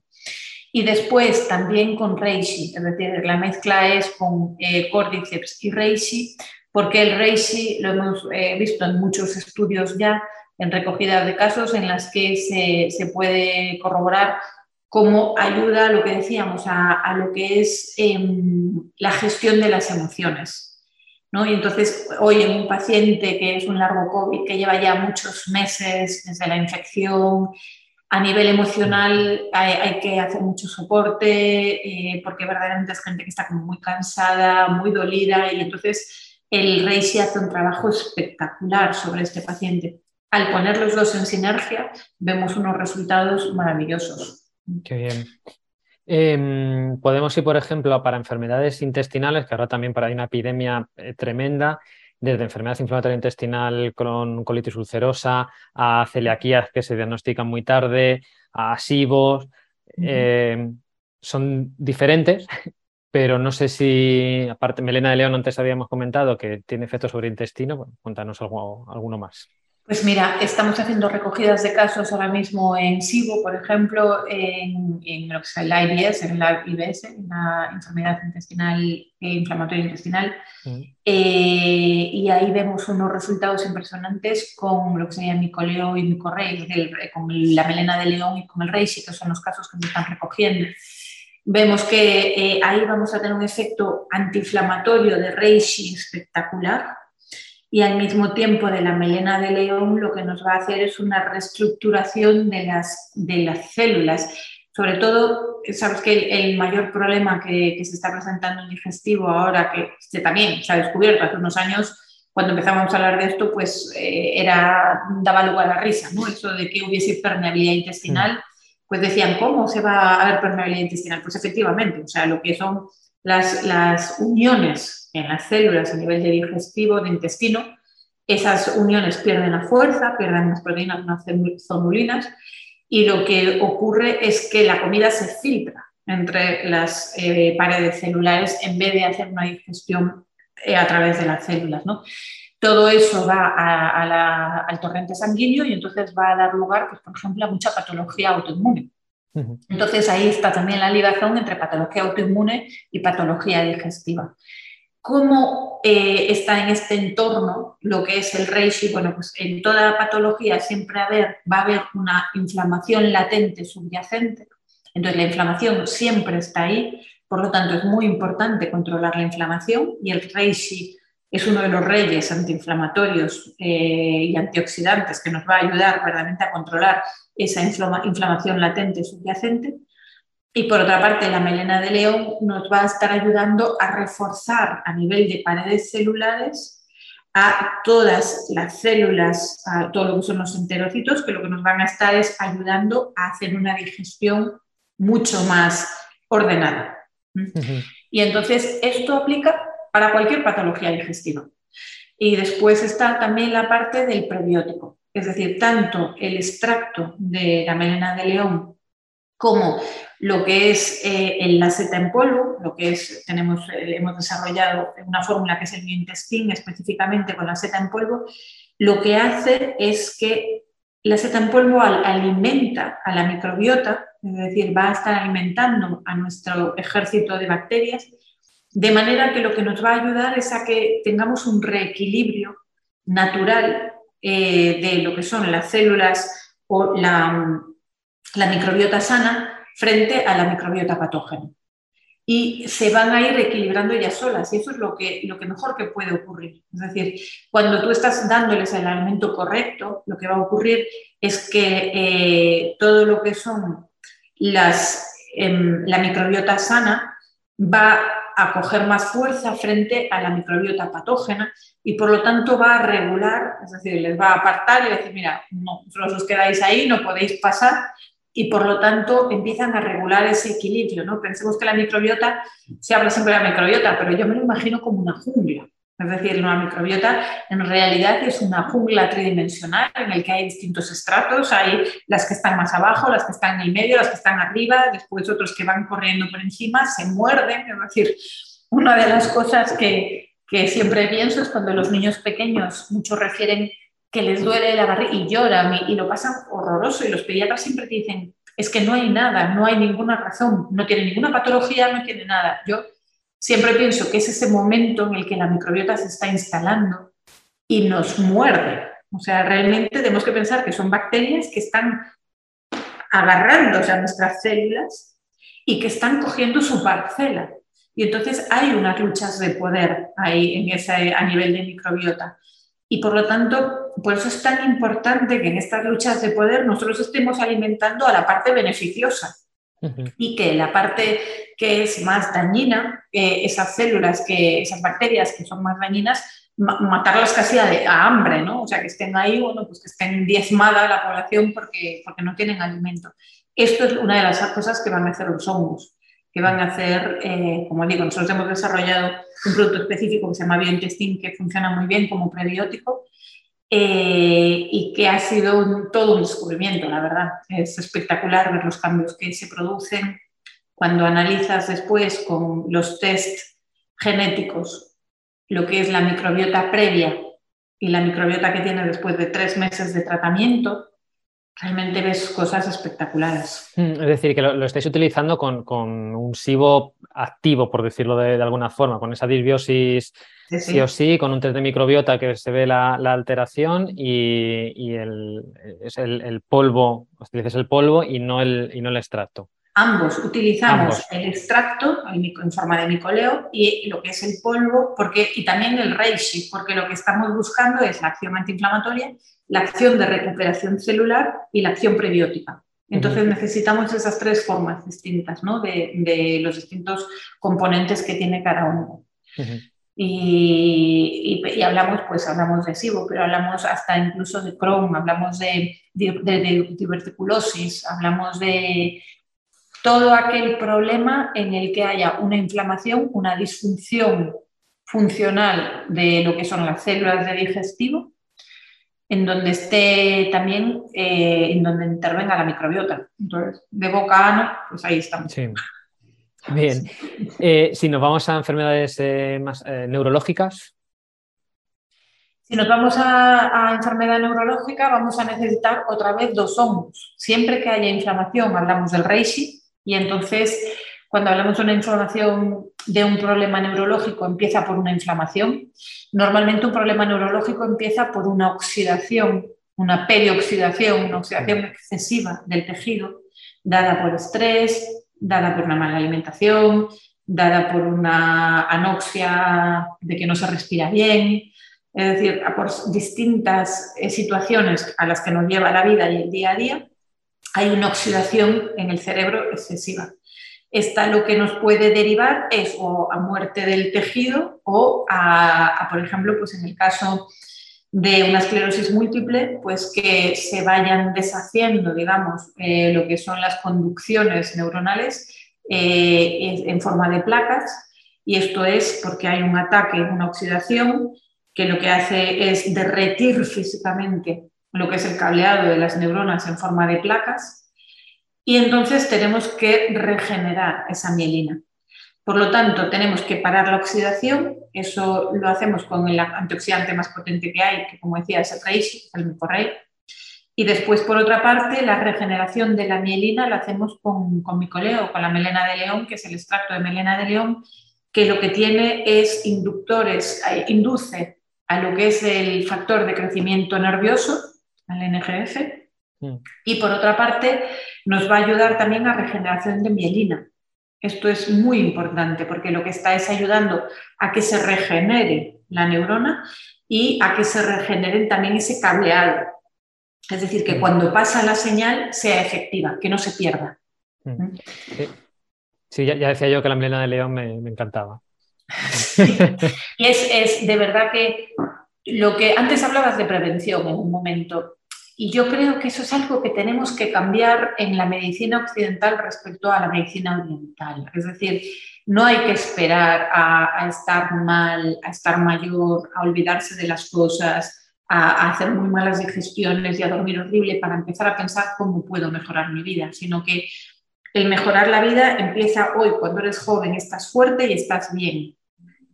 Y después también con Reishi, es decir, la mezcla es con eh, Cordyceps y Reishi, porque el Reishi lo hemos eh, visto en muchos estudios ya, en recogida de casos en las que se, se puede corroborar cómo ayuda a lo que decíamos, a, a lo que es em, la gestión de las emociones. ¿no? Y entonces, hoy en un paciente que es un largo COVID, que lleva ya muchos meses desde la infección, a nivel emocional hay, que hacer mucho soporte eh, porque verdaderamente es gente que está como muy cansada, muy dolida y entonces el Reishi hace un trabajo espectacular sobre este paciente. Al poner los dos en sinergia vemos unos resultados maravillosos. Qué bien. Em, podemos ir, por ejemplo, para enfermedades intestinales, que ahora también para hay una epidemia eh, tremenda, desde enfermedad inflamatoria intestinal con colitis ulcerosa, a celiaquías que se diagnostican muy tarde, a SIBOS. Eh, son diferentes, pero no sé si, aparte, Melena de León antes habíamos comentado que tiene efectos sobre el intestino, bueno, cuéntanos algo, alguno más. Pues mira, estamos haciendo recogidas de casos ahora mismo en SIBO, por ejemplo, en, lo que es la IBS, en la IBS, en la enfermedad intestinal e inflamatoria intestinal, mm. eh, y ahí vemos unos resultados impresionantes con lo que sería micoleo y micorrey, con la melena de león y con el reishi, que son los casos que se están recogiendo. Vemos que eh, ahí vamos a tener un efecto antiinflamatorio de reishi espectacular, y al mismo tiempo de la melena de león lo que nos va a hacer es una reestructuración de las, de las células. Sobre todo, sabes que el, mayor problema que, que, se está presentando en digestivo ahora, que se, también se ha descubierto hace unos años, cuando empezamos a hablar de esto, pues eh, era, daba lugar a la risa, ¿no? Eso de que hubiese permeabilidad intestinal, mm. pues decían, ¿cómo se va a haber permeabilidad intestinal? Pues efectivamente, o sea, lo que son las, las uniones en las células a nivel de digestivo, de intestino, esas uniones pierden la fuerza, pierden las proteínas, unas zonulinas, y lo que ocurre es que la comida se filtra entre las eh, paredes celulares en vez de hacer una digestión eh, a través de las células. ¿no? Todo eso va al torrente sanguíneo y entonces va a dar lugar, pues, por ejemplo, a mucha patología autoinmune. Entonces ahí está también la ligación entre patología autoinmune y patología digestiva. ¿Cómo eh, está en este entorno lo que es el reishi? Bueno, pues en toda patología siempre va a haber una inflamación latente subyacente. Entonces la inflamación siempre está ahí, por lo tanto es muy importante controlar la inflamación y el reishi es uno de los reyes antiinflamatorios eh, y antioxidantes que nos va a ayudar verdaderamente a controlar esa inflamación latente subyacente. Y por otra parte, la melena de león nos va a estar ayudando a reforzar a nivel de paredes celulares a todas las células, a todo lo que son los enterocitos, que lo que nos van a estar es ayudando a hacer una digestión mucho más ordenada. Y entonces esto aplica para cualquier patología digestiva. Y después está también la parte del prebiótico. Es decir, tanto el extracto de la melena de león como lo que es eh, el la seta en polvo, lo que es, tenemos, eh, hemos desarrollado una fórmula que es el biointestin específicamente con la seta en polvo, lo que hace es que la seta en polvo alimenta a la microbiota, es decir, va a estar alimentando a nuestro ejército de bacterias, de manera que lo que nos va a ayudar es a que tengamos un reequilibrio natural eh, de lo que son las células o la, microbiota sana frente a la microbiota patógena. y se van a ir equilibrando ellas solas. Y eso es lo que, lo que mejor que puede ocurrir. Es decir, cuando tú estás dándoles el alimento correcto, lo que va a ocurrir es que eh, todo lo que son las, em, la microbiota sana va a coger más fuerza frente a la microbiota patógena y por lo tanto va a regular, es decir, les va a apartar y decir, mira, no, os quedáis ahí, no podéis pasar y por lo tanto empiezan a regular ese equilibrio. ¿no? Pensemos que la microbiota, se habla siempre de la microbiota, pero yo me lo imagino como una jungla. Es decir, una microbiota en realidad es una jungla tridimensional en el que hay distintos estratos, hay las que están más abajo, las que están en el medio, las que están arriba, después otros que van corriendo por encima, se muerden. Es decir, una de las cosas que, que siempre pienso es cuando los niños pequeños muchos refieren que les duele la barriga y lloran y, lo pasan horroroso y los pediatras siempre te dicen, es que no hay nada, no hay ninguna razón, no tiene ninguna patología, no tiene nada. Yo siempre pienso que es ese momento en el que la microbiota se está instalando y nos muerde. O sea, realmente tenemos que pensar que son bacterias que están agarrándose a nuestras células y que están cogiendo su parcela. Y entonces hay unas luchas de poder ahí en ese, a nivel de microbiota. Y por lo tanto, por eso es tan importante que en estas luchas de poder nosotros estemos alimentando a la parte beneficiosa y que la parte que es más dañina, esas células, que, esas bacterias que son más dañinas, matarlas casi a, hambre, ¿no? O sea, que estén ahí, bueno, pues que estén diezmada la población porque, porque no tienen alimento. Esto es una de las cosas que van a hacer los hongos que van a hacer, eh, como digo, nosotros hemos desarrollado un producto específico que se llama BioIntestin que funciona muy bien como prebiótico eh, y que ha sido todo un descubrimiento, la verdad. Es espectacular ver los cambios que se producen cuando analizas después con los test genéticos lo que es la microbiota previa y la microbiota que tiene después de tres meses de tratamiento, realmente ves cosas espectaculares. Mm, es decir, que lo, estáis utilizando con, un SIBO activo, por decirlo de, alguna forma, con esa disbiosis sí, o sí, con un test de microbiota que se ve la, alteración y, el, es el, polvo, utilices el polvo y no el, y no el extracto. Ambos utilizamos el extracto en forma de micoleo y lo que es el polvo, porque, y también el reishi, porque lo que estamos buscando es la acción antiinflamatoria la acción de recuperación celular y la acción prebiótica. Entonces necesitamos esas tres formas distintas ¿no? de, los distintos componentes que tiene cada uno. y, hablamos, pues hablamos de SIBO, pero hablamos hasta incluso de Crohn, hablamos de, de, diverticulosis, hablamos de todo aquel problema en el que haya una inflamación, una disfunción funcional de lo que son las células de digestivo en donde esté también, eh, en donde intervenga la microbiota. Entonces, de boca a ano, pues ahí estamos. Sí. Bien. Eh, si nos vamos a enfermedades eh, más neurológicas. Si nos vamos a, a, enfermedad neurológica, vamos a necesitar otra vez dos hongos. Siempre que haya inflamación, hablamos del reishi, y entonces cuando hablamos de una inflamación de un problema neurológico, empieza por una inflamación. Normalmente un problema neurológico empieza por una oxidación, una perioxidación, una oxidación excesiva del tejido, dada por estrés, dada por una mala alimentación, dada por una anoxia de que no se respira bien, es decir, por distintas eh, situaciones a las que nos lleva la vida y el día a día, hay una oxidación en el cerebro excesiva. Esta lo que nos puede derivar es o a muerte del tejido o a, por ejemplo, pues en el caso de una esclerosis múltiple, pues que se vayan deshaciendo, digamos, eh, lo que son las conducciones neuronales eh, en forma de placas. Y esto es porque hay un ataque, una oxidación, que lo que hace es derretir físicamente lo que es el cableado de las neuronas en forma de placas y entonces tenemos que regenerar esa mielina. Por lo tanto, tenemos que parar la oxidación, eso lo hacemos con el antioxidante más potente que hay, que como decía es el reishi, el micorrey. Y después, por otra parte, la regeneración de la mielina la hacemos con, con micoleo, con la melena de león, que es el extracto de melena de león, que lo que tiene es inductores, eh, induce a lo que es el factor de crecimiento nervioso, al NGF, Mm. Y por otra parte, nos va a ayudar también a regeneración de mielina. Esto es muy importante porque lo que está es ayudando a que se regenere la neurona y a que se regenere también ese cableado. Es decir, que mm. cuando pasa la señal sea efectiva, que no se pierda. Sí, ya, decía yo que la melena de león me, encantaba. y es, es, de verdad que lo que antes hablabas de prevención en un momento, y yo creo que eso es algo que tenemos que cambiar en la medicina occidental respecto a la medicina oriental. Es decir, no hay que esperar a, estar mal, a estar mayor, a olvidarse de las cosas, a, hacer muy malas digestiones y a dormir horrible para empezar a pensar cómo puedo mejorar mi vida, sino que el mejorar la vida empieza hoy, cuando eres joven, estás fuerte y estás bien.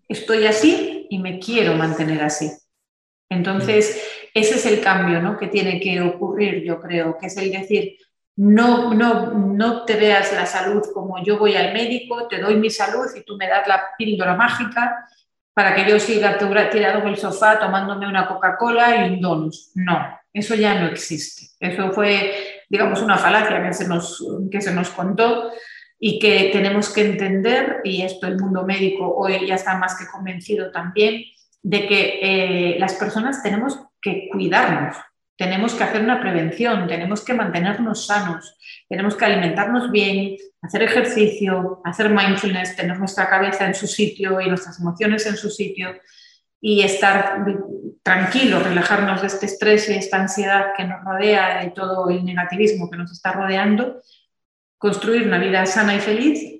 Estoy así y me quiero mantener así. Entonces, ese es el cambio ¿no? que tiene que ocurrir, yo creo, que es el decir, no, no, no te veas la salud como yo voy al médico, te doy mi salud y tú me das la píldora mágica para que yo siga tirado en el sofá tomándome una Coca-Cola y un donus. No, eso ya no existe. Eso fue, digamos, una falacia que se nos, que se nos contó y que tenemos que entender, y esto el mundo médico hoy ya está más que convencido también, de que eh, las personas tenemos que cuidarnos, tenemos que hacer una prevención, tenemos que mantenernos sanos, tenemos que alimentarnos bien, hacer ejercicio, hacer mindfulness, tener nuestra cabeza en su sitio y nuestras emociones en su sitio y estar tranquilos, relajarnos de este estrés y esta ansiedad que nos rodea y todo el negativismo que nos está rodeando, construir una vida sana y feliz,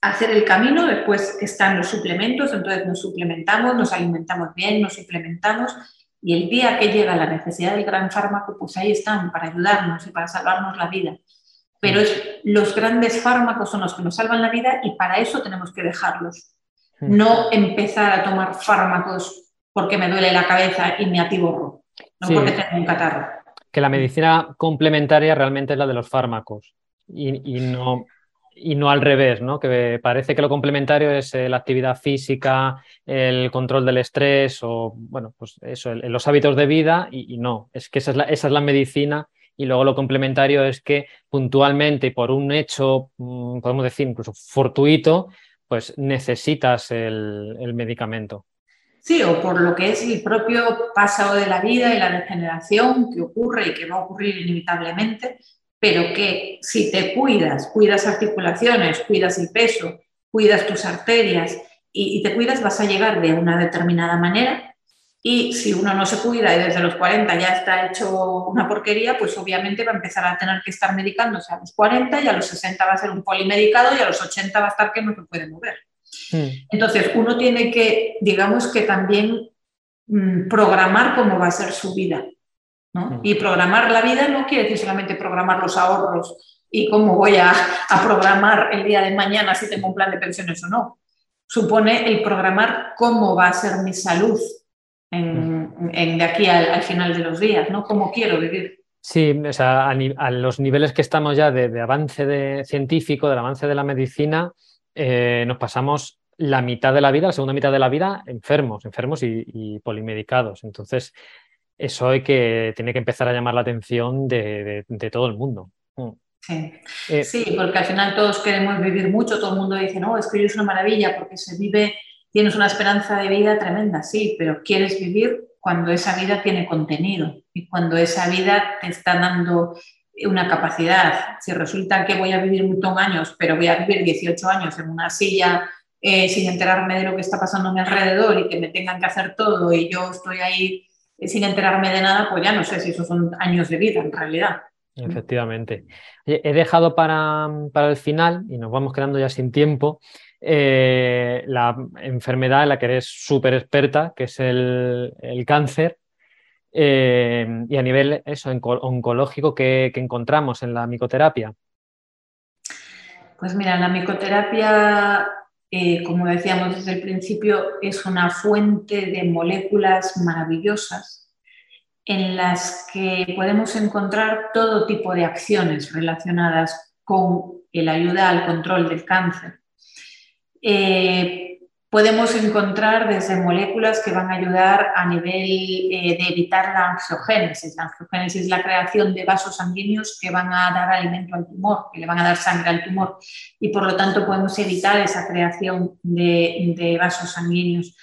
hacer el camino, después están los suplementos, entonces nos suplementamos, nos alimentamos bien, nos suplementamos y el día que llega la necesidad del gran fármaco, pues ahí están para ayudarnos y para salvarnos la vida. Pero es, los grandes fármacos son los que nos salvan la vida y para eso tenemos que dejarlos. Hmm. No empezar a tomar fármacos porque me duele la cabeza y me atiborro, no porque tengo un catarro. Que la medicina complementaria realmente es la de los fármacos y, y no y no al revés, ¿no? Que parece que lo complementario es eh, la actividad física, el control del estrés o, bueno, pues eso, los hábitos de vida y, no, es que esa es, la, esa es, la, medicina y luego lo complementario es que puntualmente y por un hecho, mm, podemos decir incluso fortuito, pues necesitas el, el medicamento. Sí, o por lo que es el propio pasado de la vida y la degeneración que ocurre y que va a ocurrir inevitablemente, pero que si te cuidas, cuidas articulaciones, cuidas el peso, cuidas tus arterias y, te cuidas, vas a llegar de una determinada manera. Y si uno no se cuida y desde los 40 ya está hecho una porquería, pues obviamente va a empezar a tener que estar medicándose a los 40 y a los 60 va a ser un polimedicado y a los 80 va a estar que no se puede mover. Hmm. Entonces, uno tiene que, digamos que también mm, programar cómo va a ser su vida. Y programar la vida no quiere decir solamente programar los ahorros y cómo voy a, programar el día de mañana si tengo un plan de pensiones o no. Supone el programar cómo va a ser mi salud en, de aquí al, final de los días, ¿no? Cómo quiero vivir. Sí, o sea, a, los niveles que estamos ya de, avance de, científico, del avance de la medicina, eh, nos pasamos la mitad de la vida, la segunda mitad de la vida, enfermos, enfermos y, y polimedicados. Entonces, eso hay que, tiene que empezar a llamar la atención de, todo el mundo. Mm. Eh, sí. porque al final todos queremos vivir mucho, todo el mundo dice, no, es que es una maravilla porque se vive, tienes una esperanza de vida tremenda, sí, pero quieres vivir cuando esa vida tiene contenido y cuando esa vida te está dando una capacidad. Si resulta que voy a vivir muchos años, pero voy a vivir 18 años en una silla eh, sin enterarme de lo que está pasando a mi alrededor y que me tengan que hacer todo y yo estoy ahí sin enterarme de nada, pues ya no sé si esos son años de vida en realidad. Efectivamente. he dejado para, el final, y nos vamos quedando ya sin tiempo, eh, la enfermedad en la que eres súper experta, que es el, cáncer. Eh, y a nivel eso, oncológico, ¿qué, encontramos en la micoterapia? Pues mira, la micoterapia eh, como decíamos desde el principio, es una fuente de moléculas maravillosas en las que podemos encontrar todo tipo de acciones relacionadas con la ayuda al control del cáncer. Eh, podemos encontrar desde moléculas que van a ayudar a nivel eh, de evitar la angiogénesis. La angiogénesis es la creación de vasos sanguíneos que van a dar alimento al tumor, que le van a dar sangre al tumor y por lo tanto podemos evitar esa creación de, de vasos sanguíneos.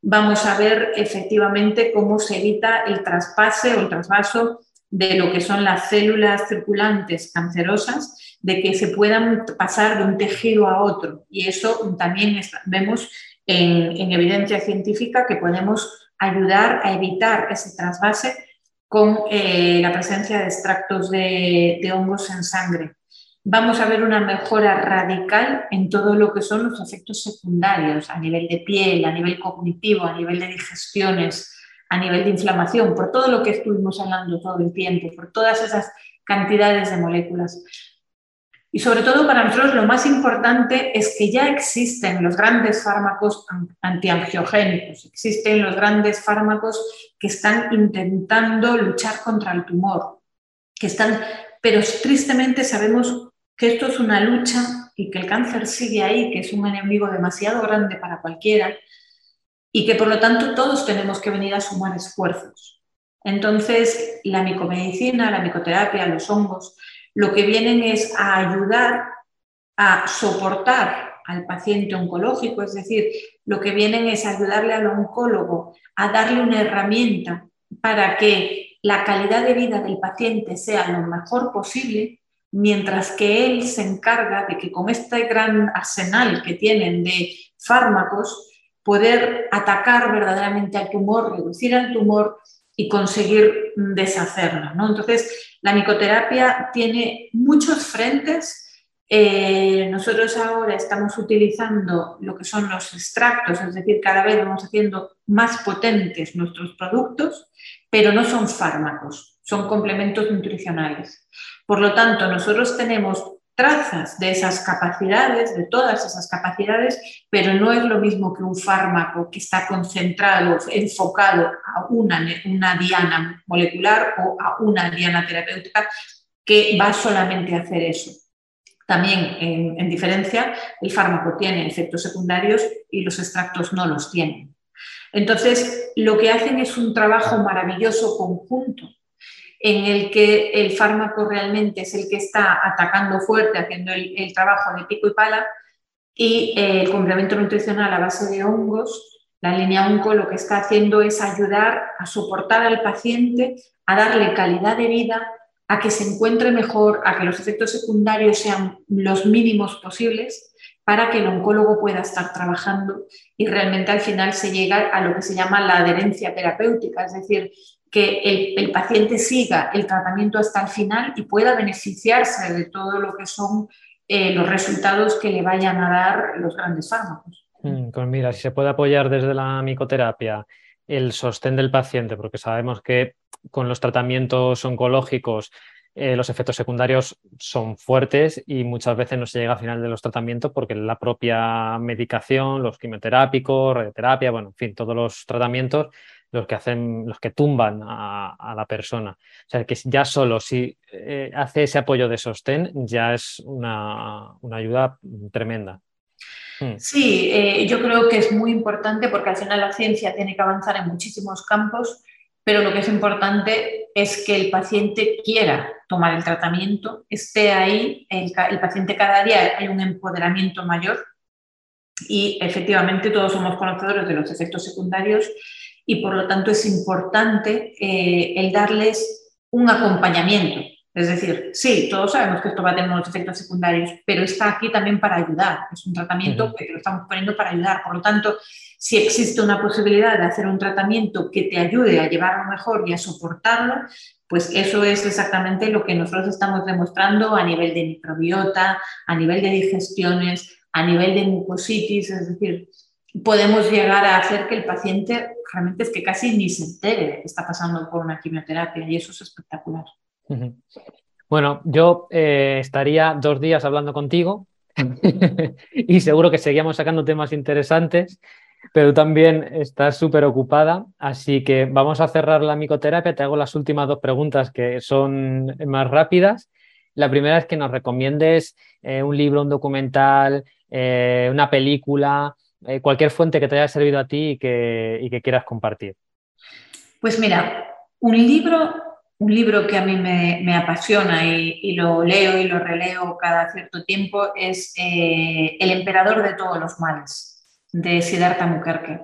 Vamos a ver efectivamente cómo se evita el traspase o el trasvaso de lo que son las células circulantes cancerosas, de que se puedan pasar de un tejido a otro. Y eso también vemos en, evidencia científica que podemos ayudar a evitar ese trasvase con eh, la presencia de extractos de, hongos en sangre. Vamos a ver una mejora radical en todo lo que son los efectos secundarios a nivel de piel, a nivel cognitivo, a nivel de digestiones, a nivel de inflamación, por todo lo que estuvimos hablando todo el tiempo, por todas esas cantidades de moléculas. Y sobre todo para nosotros lo más importante es que ya existen los grandes fármacos antiangiogénicos, existen los grandes fármacos que están intentando luchar contra el tumor, que están, pero tristemente sabemos que esto es una lucha y que el cáncer sigue ahí, que es un enemigo demasiado grande para cualquiera y que por lo tanto todos tenemos que venir a sumar esfuerzos. Entonces, la micomedicina, la micoterapia, los hongos, lo que vienen es a ayudar a soportar al paciente oncológico, es decir, lo que vienen es ayudarle al oncólogo a darle una herramienta para que la calidad de vida del paciente sea lo mejor posible, mientras que él se encarga de que con este gran arsenal que tienen de fármacos, poder atacar verdaderamente al tumor, reducir el tumor y conseguir deshacerlo. ¿no? Entonces, la micoterapia tiene muchos frentes. Eh, nosotros ahora estamos utilizando lo que son los extractos, es decir, cada vez vamos haciendo más potentes nuestros productos, pero no son fármacos, son complementos nutricionales. Por lo tanto, nosotros tenemos trazas de esas capacidades, de todas esas capacidades, pero no es lo mismo que un fármaco que está concentrado, enfocado a una, diana molecular o a una diana terapéutica que va solamente a hacer eso. También, en diferencia, el fármaco tiene efectos secundarios y los extractos no los tienen. Entonces, lo que hacen es un trabajo maravilloso conjunto en el que el fármaco realmente es el que está atacando fuerte, haciendo el, trabajo de pico y pala, y eh, el complemento nutricional a base de hongos, la línea onco lo que está haciendo es ayudar a soportar al paciente, a darle calidad de vida, a que se encuentre mejor, a que los efectos secundarios sean los mínimos posibles para que el oncólogo pueda estar trabajando y realmente al final se llega a lo que se llama la adherencia terapéutica, es decir, que el, paciente siga el tratamiento hasta el final y pueda beneficiarse de todo lo que son eh, los resultados que le vayan a dar los grandes fármacos. Mm, pues mira, si se puede apoyar desde la micoterapia el sostén del paciente, porque sabemos que con los tratamientos oncológicos eh, los efectos secundarios son fuertes y muchas veces no se llega al final de los tratamientos porque la propia medicación, los quimioterápicos, radioterapia, bueno, en fin, todos los tratamientos los que hacen, los que tumban a, la persona. O sea, que ya solo si eh, hace ese apoyo de sostén ya es una, ayuda tremenda. Hmm. Sí, eh, yo creo que es muy importante porque al final la ciencia tiene que avanzar en muchísimos campos, pero lo que es importante es que el paciente quiera tomar el tratamiento, esté ahí, el, el paciente cada día hay un empoderamiento mayor y efectivamente todos somos conocedores de los efectos secundarios y por lo tanto es importante eh, el darles un acompañamiento. Es decir, sí, todos sabemos que esto va a tener unos efectos secundarios, pero está aquí también para ayudar. Es un tratamiento que lo estamos poniendo para ayudar. Por lo tanto, si existe una posibilidad de hacer un tratamiento que te ayude a llevarlo mejor y a soportarlo, pues eso es exactamente lo que nosotros estamos demostrando a nivel de microbiota, a nivel de digestiones, a nivel de mucositis, es decir, podemos llegar a hacer que el paciente realmente es que casi ni se entere que está pasando por una quimioterapia y eso es espectacular. Bueno, yo eh, estaría dos días hablando contigo y seguro que seguíamos sacando temas interesantes, pero también estás súper ocupada, así que vamos a cerrar la micoterapia. Te hago las últimas dos preguntas que son más rápidas. La primera es que nos recomiendes eh, un libro, un documental, eh, una película eh, cualquier fuente que te haya servido a ti y que, quieras compartir. Pues mira, un libro, un libro que a mí me, apasiona y, lo leo y lo releo cada cierto tiempo es eh, El emperador de todos los males, de Siddhartha Mukherjee.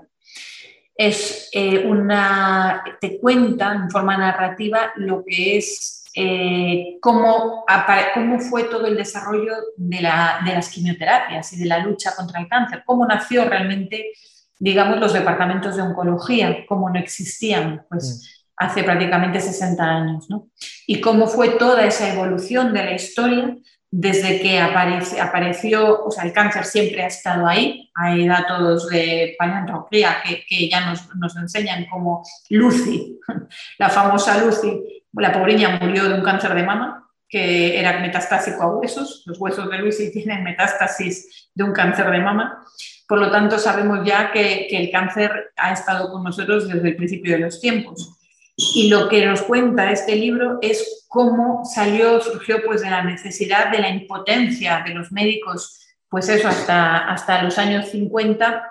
Es eh, una, te cuenta en forma narrativa lo que es eh, cómo, cómo, fue todo el desarrollo de, las quimioterapias y de la lucha contra el cáncer, cómo nació realmente, digamos, los departamentos de oncología, cómo no existían, pues mm. hace prácticamente 60 años, ¿no? Y cómo fue toda esa evolución de la historia desde que apareció, o sea, el cáncer siempre ha estado ahí, hay datos de paleantropía que, que ya nos, nos enseñan como Lucy, la famosa Lucy, la pobreña murió de un cáncer de mama que era metastásico a huesos. Los huesos de Luisi tienen metástasis de un cáncer de mama. Por lo tanto, sabemos ya que, el cáncer ha estado con nosotros desde el principio de los tiempos. Y lo que nos cuenta este libro es cómo salió, surgió pues de la necesidad, de la impotencia de los médicos, pues eso, hasta, hasta los años 50,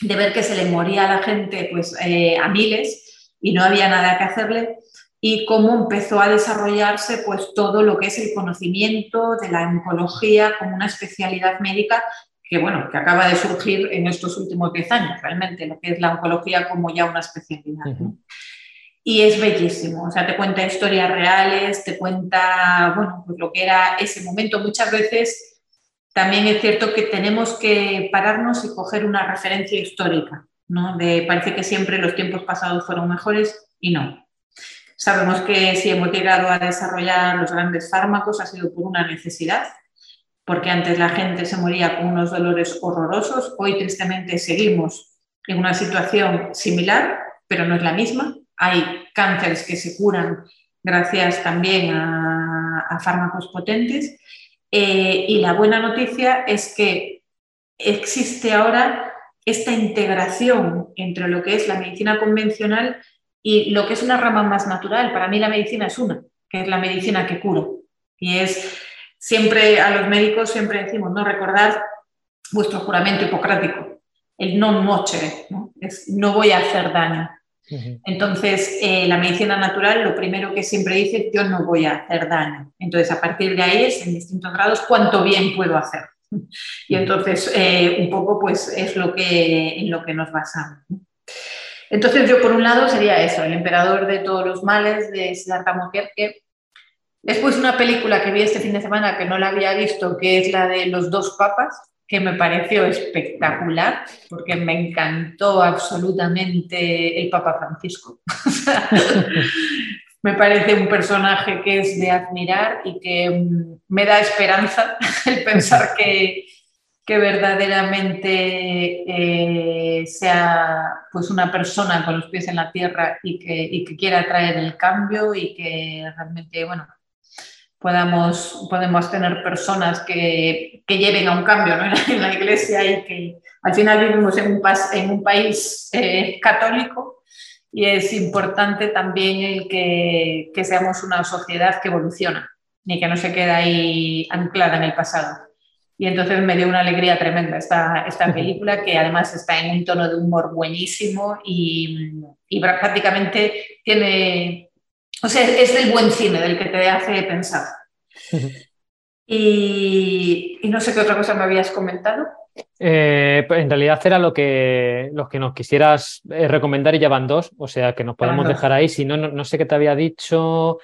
de ver que se le moría a la gente pues eh, a miles y no había nada que hacerle y cómo empezó a desarrollarse pues todo lo que es el conocimiento de la oncología como una especialidad médica que bueno, que acaba de surgir en estos últimos 10 años, realmente, lo que es la oncología como ya una especialidad. Y es bellísimo, o sea, te cuenta historias reales, te cuenta, bueno, pues lo que era ese momento. Muchas veces también es cierto que tenemos que pararnos y coger una referencia histórica, ¿no? De parece que siempre los tiempos pasados fueron mejores y no. Sabemos que si hemos llegado a desarrollar los grandes fármacos ha sido por una necesidad, porque antes la gente se moría con unos dolores horrorosos. Hoy tristemente seguimos en una situación similar, pero no es la misma. Hay cánceres que se curan gracias también a, fármacos potentes. Eh, y la buena noticia es que existe ahora esta integración entre lo que es la medicina convencional y lo que es una rama más natural, para mí la medicina es una, que es la medicina que cura. Y es siempre a los médicos siempre decimos, no recordad vuestro juramento hipocrático, el non nocere, ¿no? Es, no voy a hacer daño. Entonces, eh, la medicina natural lo primero que siempre dice, yo no voy a hacer daño. Entonces, a partir de ahí es en distintos grados cuánto bien puedo hacer. Y entonces, eh, un poco, pues es lo que, en lo que nos basamos. Entonces yo por un lado sería eso, el emperador de todos los males de Siddhartha Mukherjee. Después una película que vi este fin de semana que no la había visto, que es la de los dos papas, que me pareció espectacular, porque me encantó absolutamente el Papa Francisco. me parece un personaje que es de admirar y que mm, me da esperanza el pensar que, que verdaderamente eh, sea pues una persona con los pies en la tierra y que, que, quiera traer el cambio y que realmente, bueno, podamos, podemos tener personas que, lleven a un cambio en, la, iglesia y que al final vivimos en un, en un país eh, católico y es importante también el que, que seamos una sociedad que evoluciona y que no se queda ahí anclada en el pasado. Y entonces me dio una alegría tremenda esta, esta película, que además está en un tono de humor buenísimo y, y prácticamente tiene, o sea, es del buen cine, del que te hace pensar. Y, y no sé qué otra cosa me habías comentado. Eh, pues en realidad era lo que, los que nos quisieras eh, recomendar y ya van dos, o sea que nos podemos dejar ahí. Si no, no, sé qué te había dicho.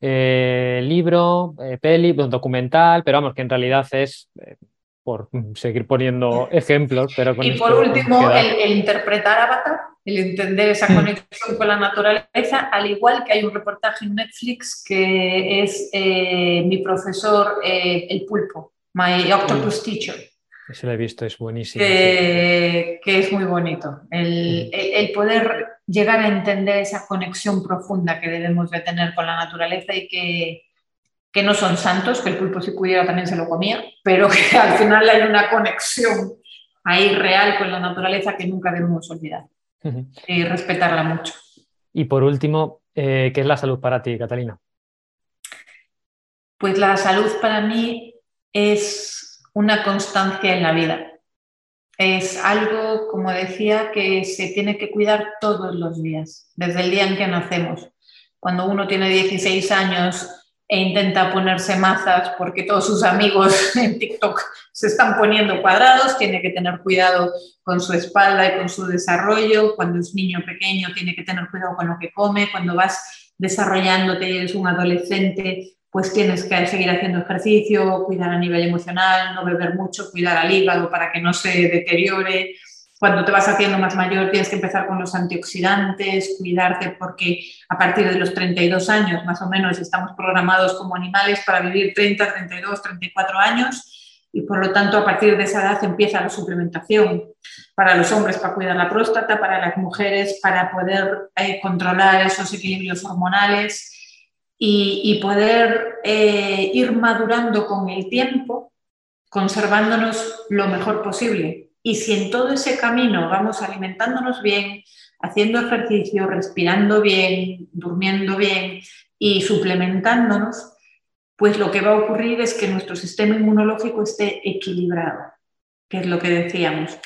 Eh, libro, eh, peli, documental, pero vamos, que en realidad es eh, por seguir poniendo ejemplos. Pero y por último, el, interpretar Avatar, el entender esa mm. conexión con la naturaleza, al igual que hay un reportaje en Netflix que es mi profesor, el pulpo, My Octopus. Teacher ese lo he visto, es buenísimo. Que, es muy bonito. El, poder llegar a entender esa conexión profunda que debemos de tener con la naturaleza y que, que no son santos, que el pulpo si pudiera también se lo comía, pero que al final hay una conexión ahí real con la naturaleza que nunca debemos olvidar y respetarla mucho. Y por último, eh, ¿qué es la salud para ti, Catalina? Pues la salud para mí es una constancia en la vida. Es algo, como decía, que se tiene que cuidar todos los días, desde el día en que nacemos. Cuando uno tiene 16 años e intenta ponerse mazas porque todos sus amigos en TikTok se están poniendo cuadrados, tiene que tener cuidado con su espalda y con su desarrollo. Cuando es niño pequeño, tiene que tener cuidado con lo que come. Cuando vas desarrollándote y eres un adolescente, pues tienes que seguir haciendo ejercicio, cuidar a nivel emocional, no beber mucho, cuidar al hígado para que no se deteriore. Cuando te vas haciendo más mayor tienes que empezar con los antioxidantes, cuidarte porque a partir de los 32 años más o menos estamos programados como animales para vivir 30, 32, 34 años y por lo tanto a partir de esa edad empieza la suplementación para los hombres para cuidar la próstata, para las mujeres para poder eh, controlar esos equilibrios hormonales y, poder eh, ir madurando con el tiempo conservándonos lo mejor posible y si en todo ese camino vamos alimentándonos bien, haciendo ejercicio, respirando bien, durmiendo bien y suplementándonos, pues lo que va a ocurrir es que nuestro sistema inmunológico esté equilibrado, que es lo que decíamos.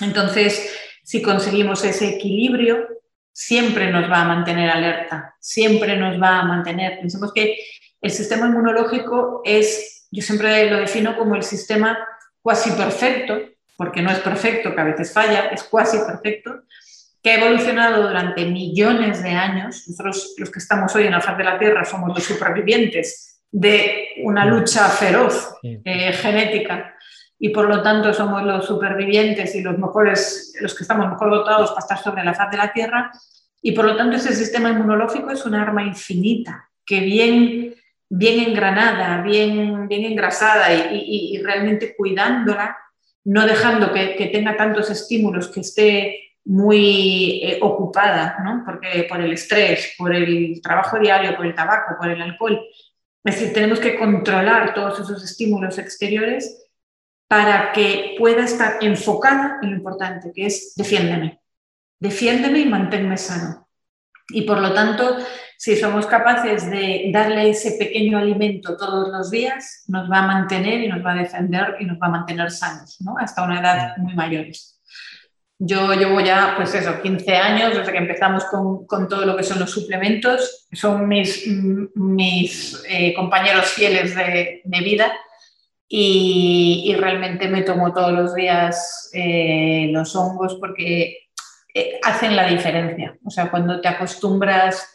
Entonces, si conseguimos ese equilibrio, siempre nos va a mantener alerta, siempre nos va a mantener. Pensemos que el sistema inmunológico es, yo siempre lo defino como el sistema cuasi perfecto porque no es perfecto, que a veces falla, es cuasi perfecto, que ha evolucionado durante millones de años. Nosotros, los que estamos hoy en la faz de la Tierra, somos los supervivientes de una lucha feroz eh, genética y por lo tanto somos los supervivientes y los mejores, los que estamos mejor dotados para estar sobre la faz de la Tierra. Y por lo tanto ese sistema inmunológico es un arma infinita que bien, bien engranada, bien, bien engrasada y realmente cuidándola no dejando que, tenga tantos estímulos, que esté muy eh, ocupada, ¿no? Porque por el estrés, por el trabajo diario, por el tabaco, por el alcohol. Es decir, tenemos que controlar todos esos estímulos exteriores para que pueda estar enfocada en lo importante, que es defiéndeme. Defiéndeme y manténme sano. Y por lo tanto, si somos capaces de darle ese pequeño alimento todos los días, nos va a mantener y nos va a defender y nos va a mantener sanos, ¿no? Hasta una edad muy mayores. Yo llevo ya, pues eso, 15 años desde que empezamos con, con todo lo que son los suplementos. Son mis, mis eh, compañeros fieles de, de vida y, y, realmente me tomo todos los días eh, los hongos porque eh, hacen la diferencia. O sea, cuando te acostumbras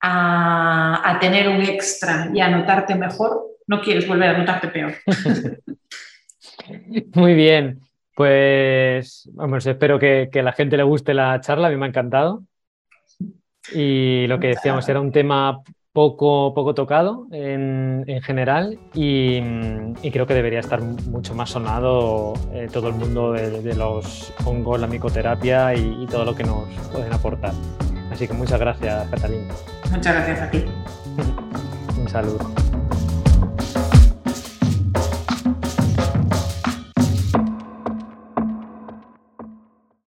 a, tener un extra y a notarte mejor, no quieres volver a notarte peor. Muy bien, pues vamos, espero que, a la gente le guste la charla, a mí me ha encantado. Y lo que decíamos era un tema poco, poco tocado en, general y, creo que debería estar mucho más sonado eh, todo el mundo de, los hongos, la micoterapia y todo lo que nos pueden aportar. Así que muchas gracias, Catalina. Muchas gracias a ti. Un saludo.